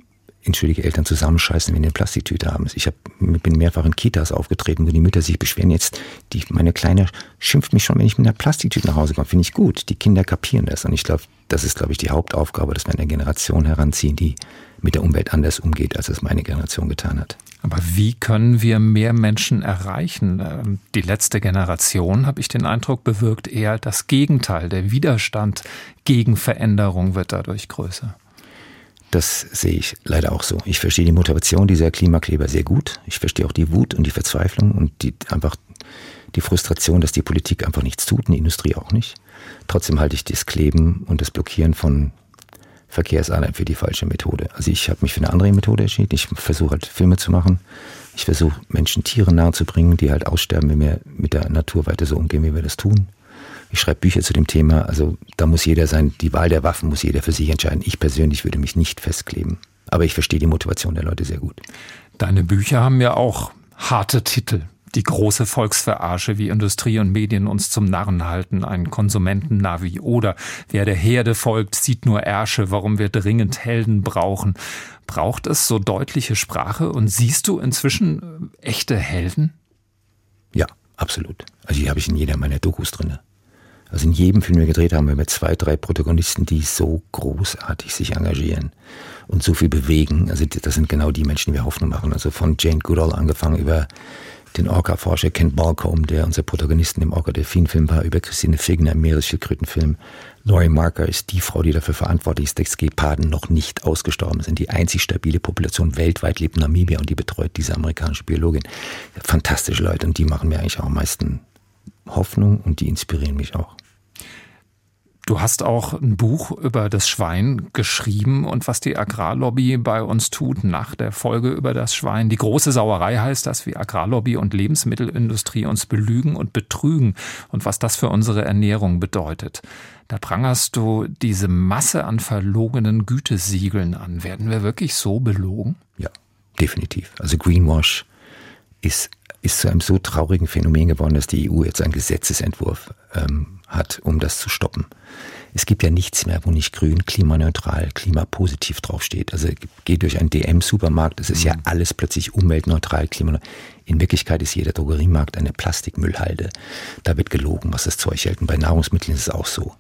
entschuldige Eltern zusammenscheißen, wenn die eine Plastiktüte haben. Ich hab, bin mehrfach in Kitas aufgetreten, wo die Mütter sich beschweren. Jetzt, die, meine Kleine schimpft mich schon, wenn ich mit einer Plastiktüte nach Hause komme. Finde ich gut. Die Kinder kapieren das. Und ich glaube, das ist, glaube ich, die Hauptaufgabe, dass wir eine Generation heranziehen, die mit der Umwelt anders umgeht, als es meine Generation getan hat. Aber wie können wir mehr Menschen erreichen? Ähm, die letzte Generation, habe ich den Eindruck, bewirkt eher das Gegenteil. Der Widerstand gegen Veränderung wird dadurch größer. Das sehe ich leider auch so. Ich verstehe die Motivation dieser Klimakleber sehr gut. Ich verstehe auch die Wut und die Verzweiflung und die einfach die Frustration, dass die Politik einfach nichts tut und die Industrie auch nicht. Trotzdem halte ich das Kleben und das Blockieren von Verkehrsadern für die falsche Methode. Also ich habe mich für eine andere Methode entschieden. Ich versuche halt Filme zu machen. Ich versuche Menschen Tiere nahezubringen, die halt aussterben, wenn wir mit der Natur weiter so umgehen, wie wir das tun. Ich schreibe Bücher zu dem Thema. Also da muss jeder sein, die Wahl der Waffen muss jeder für sich entscheiden. Ich persönlich würde mich nicht festkleben. Aber ich verstehe die Motivation der Leute sehr gut. Deine Bücher haben ja auch harte Titel. Die große Volksverarsche, wie Industrie und Medien uns zum Narren halten, ein Konsumentennavi oder wer der Herde folgt, sieht nur Ärsche, warum wir dringend Helden brauchen. Braucht es so deutliche Sprache und siehst du inzwischen echte Helden? Ja, absolut. Also die habe ich in jeder meiner Dokus drinne. Also in jedem Film, den wir gedreht haben, haben wir zwei, drei Protagonisten, die so großartig sich engagieren und so viel bewegen. Also das sind genau die Menschen, die wir Hoffnung machen. Also von Jane Goodall angefangen über den Orca-Forscher Kent Balcombe, der unser Protagonisten im Orca-Delfin-Film war, über Christine Figner im Meeresschildkrötenfilm. Laurie Marker ist die Frau, die dafür verantwortlich ist, dass Geparden noch nicht ausgestorben sind. Die einzig stabile Population weltweit lebt in Namibia und die betreut diese amerikanische Biologin. Fantastische Leute und die machen mir eigentlich auch am meisten Hoffnung und die inspirieren mich auch. Du hast auch ein Buch über das Schwein geschrieben und was die Agrarlobby bei uns tut nach der Folge über das Schwein. Die große Sauerei heißt das, wie Agrarlobby und Lebensmittelindustrie uns belügen und betrügen und was das für unsere Ernährung bedeutet. Da prangerst du diese Masse an verlogenen Gütesiegeln an. Werden wir wirklich so belogen? Ja, definitiv. Also Greenwash ist ist zu einem so traurigen Phänomen geworden, dass die EU jetzt einen Gesetzesentwurf ähm, hat, um das zu stoppen. Es gibt ja nichts mehr, wo nicht grün, klimaneutral, klimapositiv draufsteht. Also geht durch einen DM-Supermarkt, es ist mhm. ja alles plötzlich umweltneutral, klimaneutral. In Wirklichkeit ist jeder Drogeriemarkt eine Plastikmüllhalde. Da wird gelogen, was das Zeug hält. Und bei Nahrungsmitteln ist es auch so.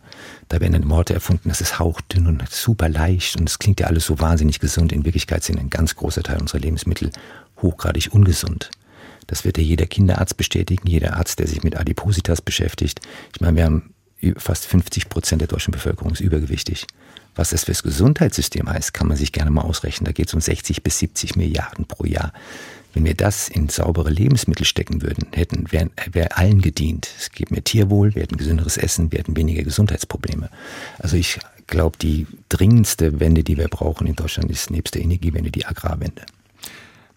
Da werden dann Worte erfunden, das ist hauchdünn und super leicht und es klingt ja alles so wahnsinnig gesund. In Wirklichkeit sind ein ganz großer Teil unserer Lebensmittel hochgradig ungesund. Das wird ja jeder Kinderarzt bestätigen, jeder Arzt, der sich mit Adipositas beschäftigt. Ich meine, wir haben fast 50 Prozent der deutschen Bevölkerung ist übergewichtig. Was das fürs Gesundheitssystem heißt, kann man sich gerne mal ausrechnen. Da geht es um 60 bis 70 Milliarden pro Jahr. Wenn wir das in saubere Lebensmittel stecken würden, hätten, wäre wär allen gedient. Es gibt mehr Tierwohl, wir hätten gesünderes Essen, wir hätten weniger Gesundheitsprobleme. Also ich glaube, die dringendste Wende, die wir brauchen in Deutschland, ist nebst der Energiewende die Agrarwende.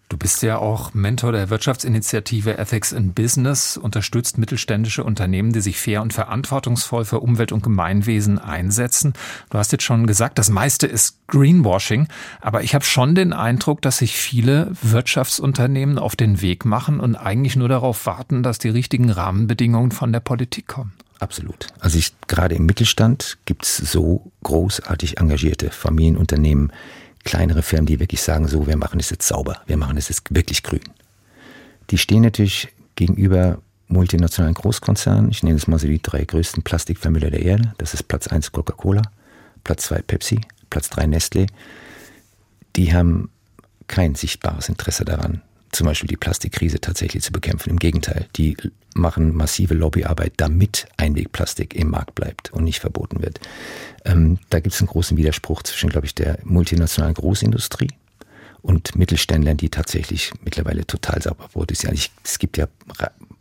Du bist ja auch Mentor der Wirtschaftsinitiative Ethics in Business, unterstützt mittelständische Unternehmen, die sich fair und verantwortungsvoll für Umwelt und Gemeinwesen einsetzen. Du hast jetzt schon gesagt, das meiste ist Greenwashing, aber ich habe schon den Eindruck, dass sich viele Wirtschaftsunternehmen auf den Weg machen und eigentlich nur darauf warten, dass die richtigen Rahmenbedingungen von der Politik kommen. Absolut. Also ich, gerade im Mittelstand gibt es so großartig engagierte Familienunternehmen, kleinere Firmen, die wirklich sagen, so, wir machen es jetzt sauber, wir machen es jetzt wirklich grün. Die stehen natürlich gegenüber multinationalen Großkonzernen. Ich nenne es mal so die drei größten Plastikvermüller der Erde. Das ist Platz 1 Coca-Cola, Platz 2 Pepsi, Platz 3 Nestle. Die haben kein sichtbares Interesse daran, zum Beispiel die Plastikkrise tatsächlich zu bekämpfen. Im Gegenteil, die machen massive Lobbyarbeit, damit Einwegplastik im Markt bleibt und nicht verboten wird. Ähm, da gibt es einen großen Widerspruch zwischen, glaube ich, der multinationalen Großindustrie und Mittelständlern, die tatsächlich mittlerweile total sauber produzieren. Es gibt ja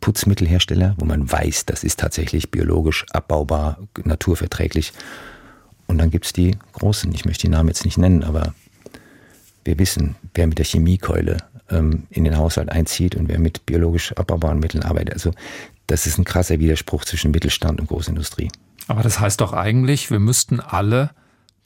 Putzmittelhersteller, wo man weiß, das ist tatsächlich biologisch abbaubar, naturverträglich. Und dann gibt es die großen, ich möchte die Namen jetzt nicht nennen, aber wir wissen, wer mit der Chemiekeule ähm, in den Haushalt einzieht und wer mit biologisch abbaubaren Mitteln arbeitet. Also das ist ein krasser Widerspruch zwischen Mittelstand und Großindustrie. Aber das heißt doch eigentlich, wir müssten alle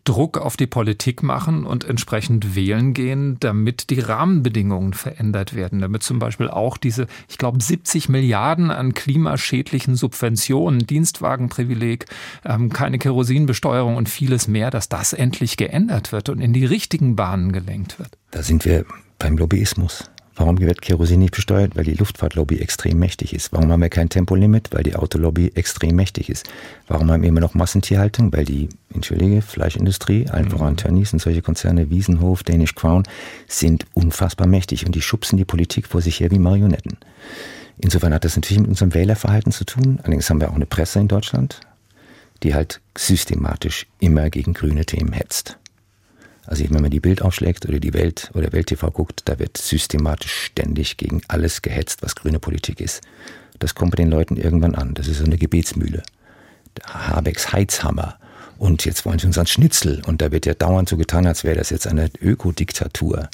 Druck auf die Politik machen und entsprechend wählen gehen, damit die Rahmenbedingungen verändert werden, damit zum Beispiel auch diese, ich glaube, 70 Milliarden an klimaschädlichen Subventionen, Dienstwagenprivileg, ähm, keine Kerosinbesteuerung und vieles mehr, dass das endlich geändert wird und in die richtigen Bahnen gelenkt wird. Da sind wir beim Lobbyismus. Warum wird Kerosin nicht besteuert? Weil die Luftfahrtlobby extrem mächtig ist. Warum haben wir kein Tempolimit? Weil die Autolobby extrem mächtig ist. Warum haben wir immer noch Massentierhaltung? Weil die, entschuldige, Fleischindustrie, allen mhm. voran Tönnies und solche Konzerne, Wiesenhof, Danish Crown, sind unfassbar mächtig und die schubsen die Politik vor sich her wie Marionetten. Insofern hat das natürlich mit unserem Wählerverhalten zu tun. Allerdings haben wir auch eine Presse in Deutschland, die halt systematisch immer gegen grüne Themen hetzt. Also wenn man die Bild aufschlägt oder die Welt oder Welt TV guckt, da wird systematisch ständig gegen alles gehetzt, was grüne Politik ist. Das kommt bei den Leuten irgendwann an. Das ist so eine Gebetsmühle. Habecks Heizhammer. Und jetzt wollen sie uns ans Schnitzel. Und da wird ja dauernd so getan, als wäre das jetzt eine Ökodiktatur.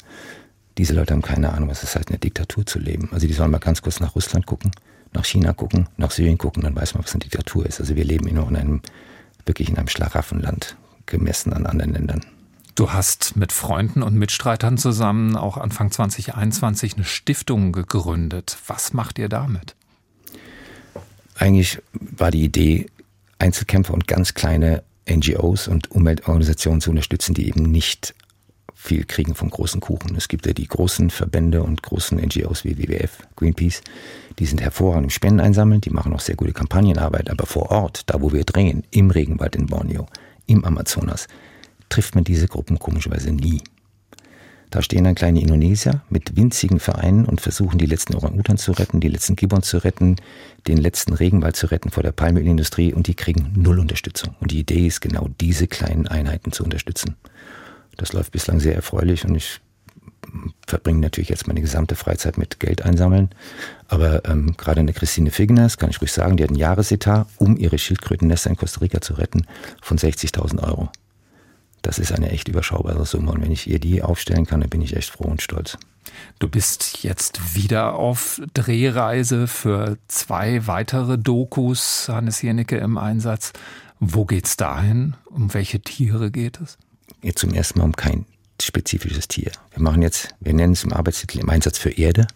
Diese Leute haben keine Ahnung, was es heißt, eine Diktatur zu leben. Also die sollen mal ganz kurz nach Russland gucken, nach China gucken, nach Syrien gucken, dann weiß man, was eine Diktatur ist. Also wir leben immer in einem, wirklich in einem Schlaraffenland, gemessen an anderen Ländern. Du hast mit Freunden und Mitstreitern zusammen auch Anfang 2021 eine Stiftung gegründet. Was macht ihr damit? Eigentlich war die Idee, Einzelkämpfer und ganz kleine NGOs und Umweltorganisationen zu unterstützen, die eben nicht viel kriegen vom großen Kuchen. Es gibt ja die großen Verbände und großen NGOs wie WWF, Greenpeace, die sind hervorragend im Spenden einsammeln, die machen auch sehr gute Kampagnenarbeit, aber vor Ort, da wo wir drehen, im Regenwald in Borneo, im Amazonas, trifft man diese Gruppen komischerweise nie. Da stehen dann kleine Indonesier mit winzigen Vereinen und versuchen, die letzten Orang-Utans zu retten, die letzten Gibbons zu retten, den letzten Regenwald zu retten vor der Palmölindustrie und die kriegen null Unterstützung. Und die Idee ist genau diese kleinen Einheiten zu unterstützen. Das läuft bislang sehr erfreulich und ich verbringe natürlich jetzt meine gesamte Freizeit mit Geld einsammeln. Aber ähm, gerade eine Christine Figners, kann ich ruhig sagen, die hat ein Jahresetat, um ihre Schildkrötennester in Costa Rica zu retten, von 60.000 Euro. Das ist eine echt überschaubare Summe und wenn ich ihr die aufstellen kann, dann bin ich echt froh und stolz. Du bist jetzt wieder auf Drehreise für zwei weitere Dokus, Hannes Jennecke im Einsatz. Wo geht's dahin? Um welche Tiere geht es? jetzt zum ersten Mal um kein spezifisches Tier. Wir machen jetzt, wir nennen es im Arbeitstitel im Einsatz für Erde.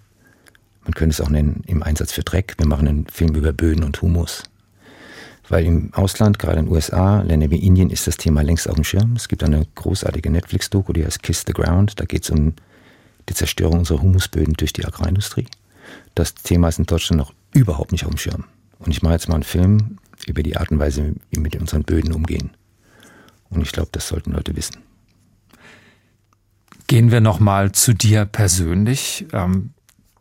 Man könnte es auch nennen im Einsatz für Dreck. Wir machen einen Film über Böden und Humus. Weil im Ausland, gerade in den USA, Länder wie Indien, ist das Thema längst auf dem Schirm. Es gibt eine großartige Netflix-Doku, die heißt Kiss the Ground. Da geht es um die Zerstörung unserer Humusböden durch die Agrarindustrie. Das Thema ist in Deutschland noch überhaupt nicht auf dem Schirm. Und ich mache jetzt mal einen Film über die Art und Weise, wie wir mit unseren Böden umgehen. Und ich glaube, das sollten Leute wissen. Gehen wir nochmal zu dir persönlich. Ähm,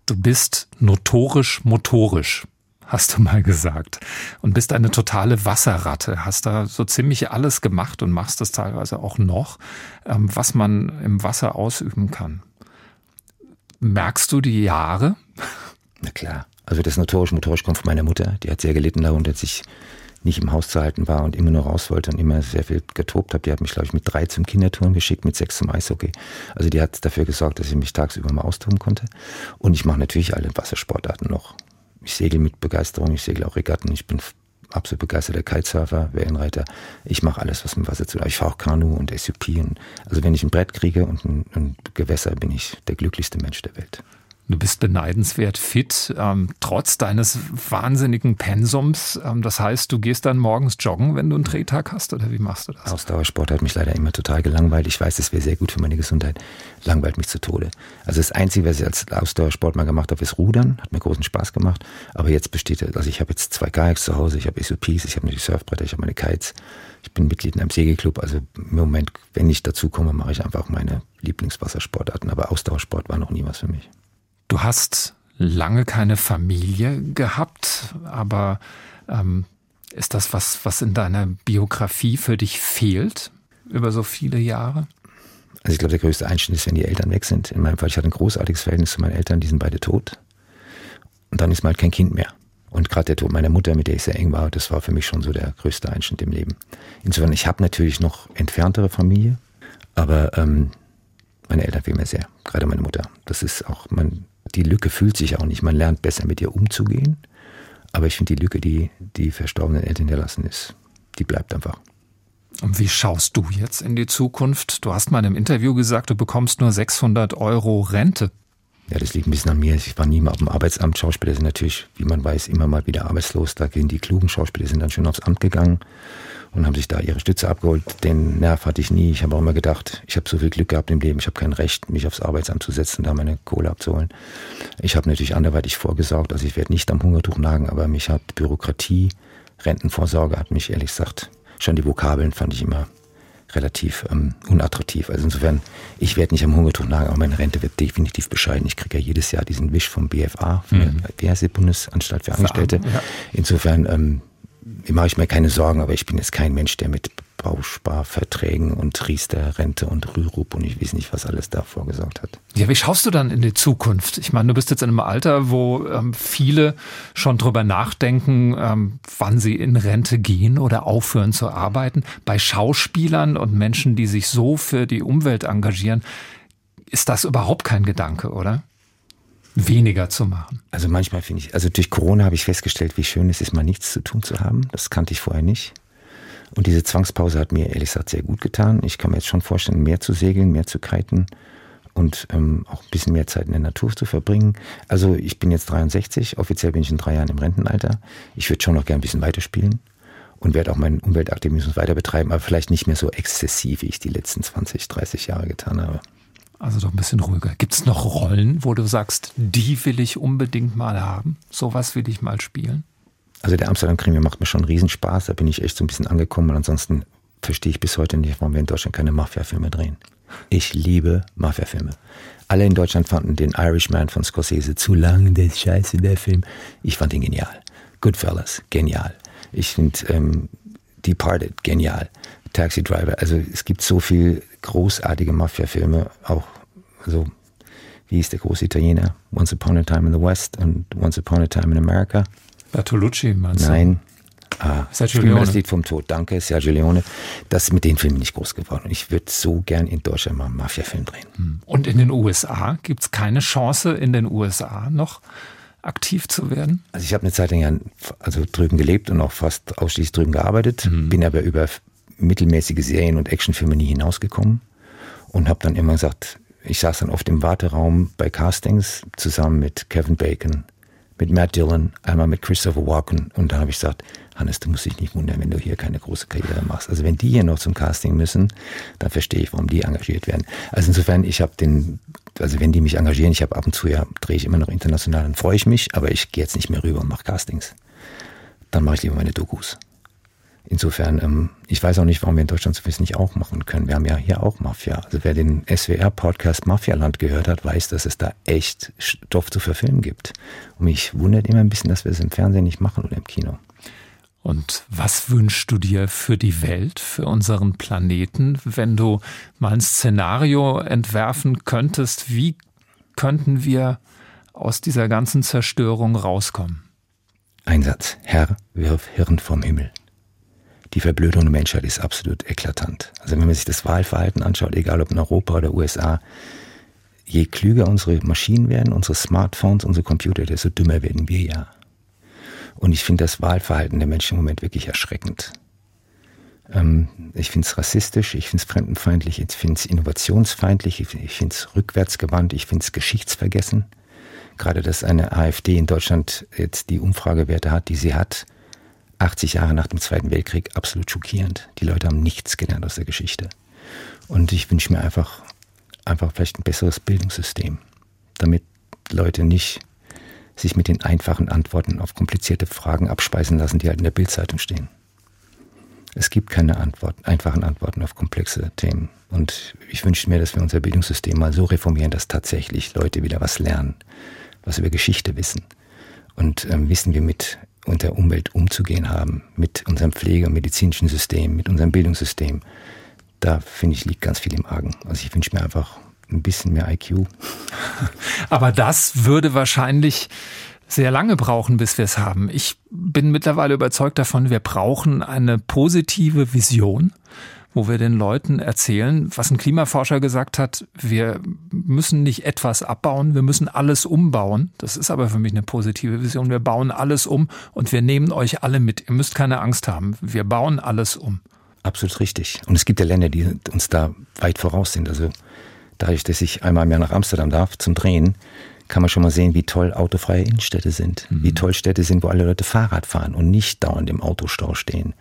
du bist notorisch motorisch, hast du mal gesagt. Und bist eine totale Wasserratte. Hast da so ziemlich alles gemacht und machst das teilweise auch noch, ähm, was man im Wasser ausüben kann. Merkst du die Jahre? Na klar. Also das notorisch motorisch kommt von meiner Mutter. Die hat sehr gelitten darunter, dass ich nicht im Haus zu halten war und immer nur raus wollte und immer sehr viel getobt habe. Die hat mich, glaube ich, mit drei zum Kinderturnen geschickt, mit sechs zum Eishockey. Also die hat dafür gesorgt, dass ich mich tagsüber mal austoben konnte. Und ich mache natürlich alle Wassersportarten noch. Ich segel mit Begeisterung, ich segel auch Regatten, ich bin absolut begeisterter Kitesurfer, Wellenreiter. Ich mache alles, was mit Wasser zu tun hat. Ich fahre auch Kanu und SUP. Und also wenn ich ein Brett kriege und ein, ein Gewässer, bin ich der glücklichste Mensch der Welt. Du bist beneidenswert fit, ähm, trotz deines wahnsinnigen Pensums. Ähm, das heißt, du gehst dann morgens joggen, wenn du einen Drehtag hast, oder wie machst du das? Ausdauersport hat mich leider immer total gelangweilt. Ich weiß, es wäre sehr gut für meine Gesundheit. Langweilt mich zu Tode. Also das Einzige, was ich als Ausdauersport mal gemacht habe, ist Rudern. Hat mir großen Spaß gemacht. Aber jetzt besteht, also ich habe jetzt zwei Kajaks zu Hause, ich habe SUPs, ich habe natürlich Surfbretter, ich habe meine Kites. Ich bin Mitglied in einem Segelclub. Also im Moment, wenn ich dazu komme, mache ich einfach meine Lieblingswassersportarten. Aber Ausdauersport war noch nie was für mich. Du hast lange keine Familie gehabt, aber ähm, ist das was, was in deiner Biografie für dich fehlt über so viele Jahre? Also ich glaube, der größte Einschnitt ist, wenn die Eltern weg sind. In meinem Fall, ich hatte ein großartiges Verhältnis zu meinen Eltern, die sind beide tot. Und dann ist halt kein Kind mehr. Und gerade der Tod meiner Mutter, mit der ich sehr eng war, das war für mich schon so der größte Einschnitt im Leben. Insofern, ich habe natürlich noch entferntere Familie, aber ähm, meine Eltern fehlen mir sehr, gerade meine Mutter. Das ist auch, man, die Lücke fühlt sich auch nicht. Man lernt besser mit ihr umzugehen. Aber ich finde die Lücke, die die verstorbenen Eltern hinterlassen ist, die bleibt einfach. Und wie schaust du jetzt in die Zukunft? Du hast mal in einem Interview gesagt, du bekommst nur 600 Euro Rente. Ja, das liegt ein bisschen an mir. Ich war nie mal auf dem Arbeitsamt. Schauspieler sind natürlich, wie man weiß, immer mal wieder arbeitslos. Da gehen die klugen Schauspieler sind dann schon aufs Amt gegangen und haben sich da ihre Stütze abgeholt. Den Nerv hatte ich nie. Ich habe auch immer gedacht, ich habe so viel Glück gehabt im Leben, ich habe kein Recht, mich aufs Arbeitsamt zu setzen, da meine Kohle abzuholen. Ich habe natürlich anderweitig vorgesorgt, also ich werde nicht am Hungertuch nagen, aber mich hat Bürokratie, Rentenvorsorge hat mich ehrlich gesagt, schon die Vokabeln fand ich immer relativ ähm, unattraktiv. Also insofern, ich werde nicht am Hungertuch nagen, aber meine Rente wird definitiv bescheiden. Ich kriege ja jedes Jahr diesen Wisch vom BFA, mhm. wie heißt die Bundesanstalt für Angestellte. Ja. Insofern ähm, mache ich mir keine Sorgen, aber ich bin jetzt kein Mensch, der mit Bausparverträgen und Riester-Rente und Rürup und ich weiß nicht, was alles da vorgesorgt hat. Ja, wie schaust du dann in die Zukunft? Ich meine, du bist jetzt in einem Alter, wo ähm, viele schon drüber nachdenken, ähm, wann sie in Rente gehen oder aufhören zu arbeiten. Bei Schauspielern und Menschen, die sich so für die Umwelt engagieren, ist das überhaupt kein Gedanke, oder? Weniger zu machen. Also manchmal finde ich, also durch Corona habe ich festgestellt, wie schön es ist, mal nichts zu tun zu haben. Das kannte ich vorher nicht. Und diese Zwangspause hat mir ehrlich gesagt sehr gut getan. Ich kann mir jetzt schon vorstellen, mehr zu segeln, mehr zu kiten und ähm, auch ein bisschen mehr Zeit in der Natur zu verbringen. Also ich bin jetzt 63, offiziell bin ich in drei Jahren im Rentenalter. Ich würde schon noch gerne ein bisschen weiterspielen und werde auch meinen Umweltaktivismus weiter betreiben, aber vielleicht nicht mehr so exzessiv, wie ich die letzten 20, 30 Jahre getan habe. Also doch ein bisschen ruhiger. Gibt es noch Rollen, wo du sagst, die will ich unbedingt mal haben? Sowas will ich mal spielen? Also der Amsterdam-Krimi macht mir schon Riesenspaß, da bin ich echt so ein bisschen angekommen und ansonsten verstehe ich bis heute nicht, warum wir in Deutschland keine Mafia-Filme drehen. Ich liebe Mafia-Filme. Alle in Deutschland fanden den Irishman von Scorsese zu lang, der scheiße, der Film. Ich fand ihn genial. Goodfellas, genial. Ich finde ähm, Departed, genial. Taxi Driver, also es gibt so viele großartige Mafia-Filme, auch so, wie hieß der große Italiener? Once Upon a Time in the West und Once Upon a Time in America. Bertolucci, meinst du? Nein. Ah, Sergio Leone. Das Lied vom Tod. Danke, Sergio Leone. Das ist mit den Filmen nicht groß geworden. Ich würde so gern in Deutschland mal einen Mafia-Film drehen. Hm. Und in den USA gibt es keine Chance, in den USA noch aktiv zu werden? Also ich habe eine Zeit lang ja also drüben gelebt und auch fast ausschließlich drüben gearbeitet, mhm. bin aber über mittelmäßige Serien und Actionfilme nie hinausgekommen und habe dann immer gesagt, ich saß dann oft im Warteraum bei Castings zusammen mit Kevin Bacon, mit Matt Dillon, einmal mit Christopher Walken. Und dann habe ich gesagt, Hannes, du musst dich nicht wundern, wenn du hier keine große Karriere machst. Also wenn die hier noch zum Casting müssen, dann verstehe ich, warum die engagiert werden. Also insofern, ich habe den, also wenn die mich engagieren, ich habe ab und zu ja, drehe ich immer noch international, dann freue ich mich, aber ich gehe jetzt nicht mehr rüber und mache Castings. Dann mache ich lieber meine Dokus. Insofern, ähm, ich weiß auch nicht, warum wir in Deutschland sowas nicht auch machen können. Wir haben ja hier auch Mafia. Also wer den SWR-Podcast Mafialand gehört hat, weiß, dass es da echt Stoff zu verfilmen gibt. Und mich wundert immer ein bisschen, dass wir es im Fernsehen nicht machen oder im Kino. Und was wünschst du dir für die Welt, für unseren Planeten, wenn du mal ein Szenario entwerfen könntest? Wie könnten wir aus dieser ganzen Zerstörung rauskommen? Einsatz. Herr, wirf Hirn vom Himmel die Verblödung der Menschheit ist absolut eklatant. Also wenn man sich das Wahlverhalten anschaut, egal ob in Europa oder USA, je klüger unsere Maschinen werden, unsere Smartphones, unsere Computer, desto dümmer werden wir ja. Und ich finde das Wahlverhalten der Menschen im Moment wirklich erschreckend. Ähm, ich finde es rassistisch, ich finde es fremdenfeindlich, ich finde es innovationsfeindlich, ich finde es rückwärtsgewandt, ich finde es geschichtsvergessen. Gerade, dass eine AfD in Deutschland jetzt die Umfragewerte hat, die sie hat, 80 Jahre nach dem Zweiten Weltkrieg absolut schockierend. Die Leute haben nichts gelernt aus der Geschichte. Und ich wünsche mir einfach, einfach vielleicht ein besseres Bildungssystem, damit Leute nicht sich mit den einfachen Antworten auf komplizierte Fragen abspeisen lassen, die halt in der Bildzeitung stehen. Es gibt keine Antworten, einfachen Antworten auf komplexe Themen. Und ich wünsche mir, dass wir unser Bildungssystem mal so reformieren, dass tatsächlich Leute wieder was lernen, was über Geschichte wissen und ähm, wissen, wir mit und der Umwelt umzugehen haben, mit unserem Pflege- und medizinischen System, mit unserem Bildungssystem. Da finde ich, liegt ganz viel im Argen. Also ich wünsche mir einfach ein bisschen mehr IQ. <laughs> Aber das würde wahrscheinlich sehr lange brauchen, bis wir es haben. Ich bin mittlerweile überzeugt davon, wir brauchen eine positive Vision wo wir den Leuten erzählen, was ein Klimaforscher gesagt hat, wir müssen nicht etwas abbauen, wir müssen alles umbauen. Das ist aber für mich eine positive Vision. Wir bauen alles um und wir nehmen euch alle mit. Ihr müsst keine Angst haben. Wir bauen alles um. Absolut richtig. Und es gibt ja Länder, die uns da weit voraus sind. Also dadurch, dass ich einmal im Jahr nach Amsterdam darf zum Drehen, kann man schon mal sehen, wie toll autofreie Innenstädte sind. Mhm. Wie toll Städte sind, wo alle Leute Fahrrad fahren und nicht dauernd im Autostau stehen.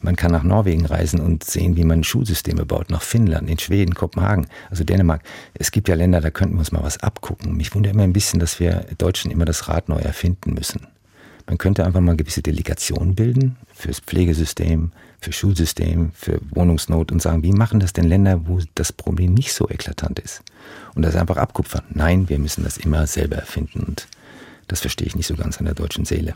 Man kann nach Norwegen reisen und sehen, wie man Schulsysteme baut, nach Finnland, in Schweden, Kopenhagen, also Dänemark. Es gibt ja Länder, da könnten wir uns mal was abgucken. Mich wundert immer ein bisschen, dass wir Deutschen immer das Rad neu erfinden müssen. Man könnte einfach mal gewisse Delegationen bilden fürs Pflegesystem, für Schulsystem, für Wohnungsnot und sagen, wie machen das denn Länder, wo das Problem nicht so eklatant ist? Und das einfach abkupfern. Nein, wir müssen das immer selber erfinden und das verstehe ich nicht so ganz an der deutschen Seele.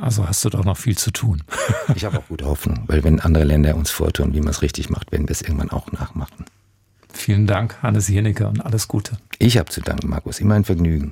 Also hast du doch noch viel zu tun. <laughs> ich habe auch gute Hoffnung, weil wenn andere Länder uns vortun, wie man es richtig macht, werden wir es irgendwann auch nachmachen. Vielen Dank, Hannes Jenecke, und alles Gute. Ich habe zu danken, Markus. Immer ein Vergnügen.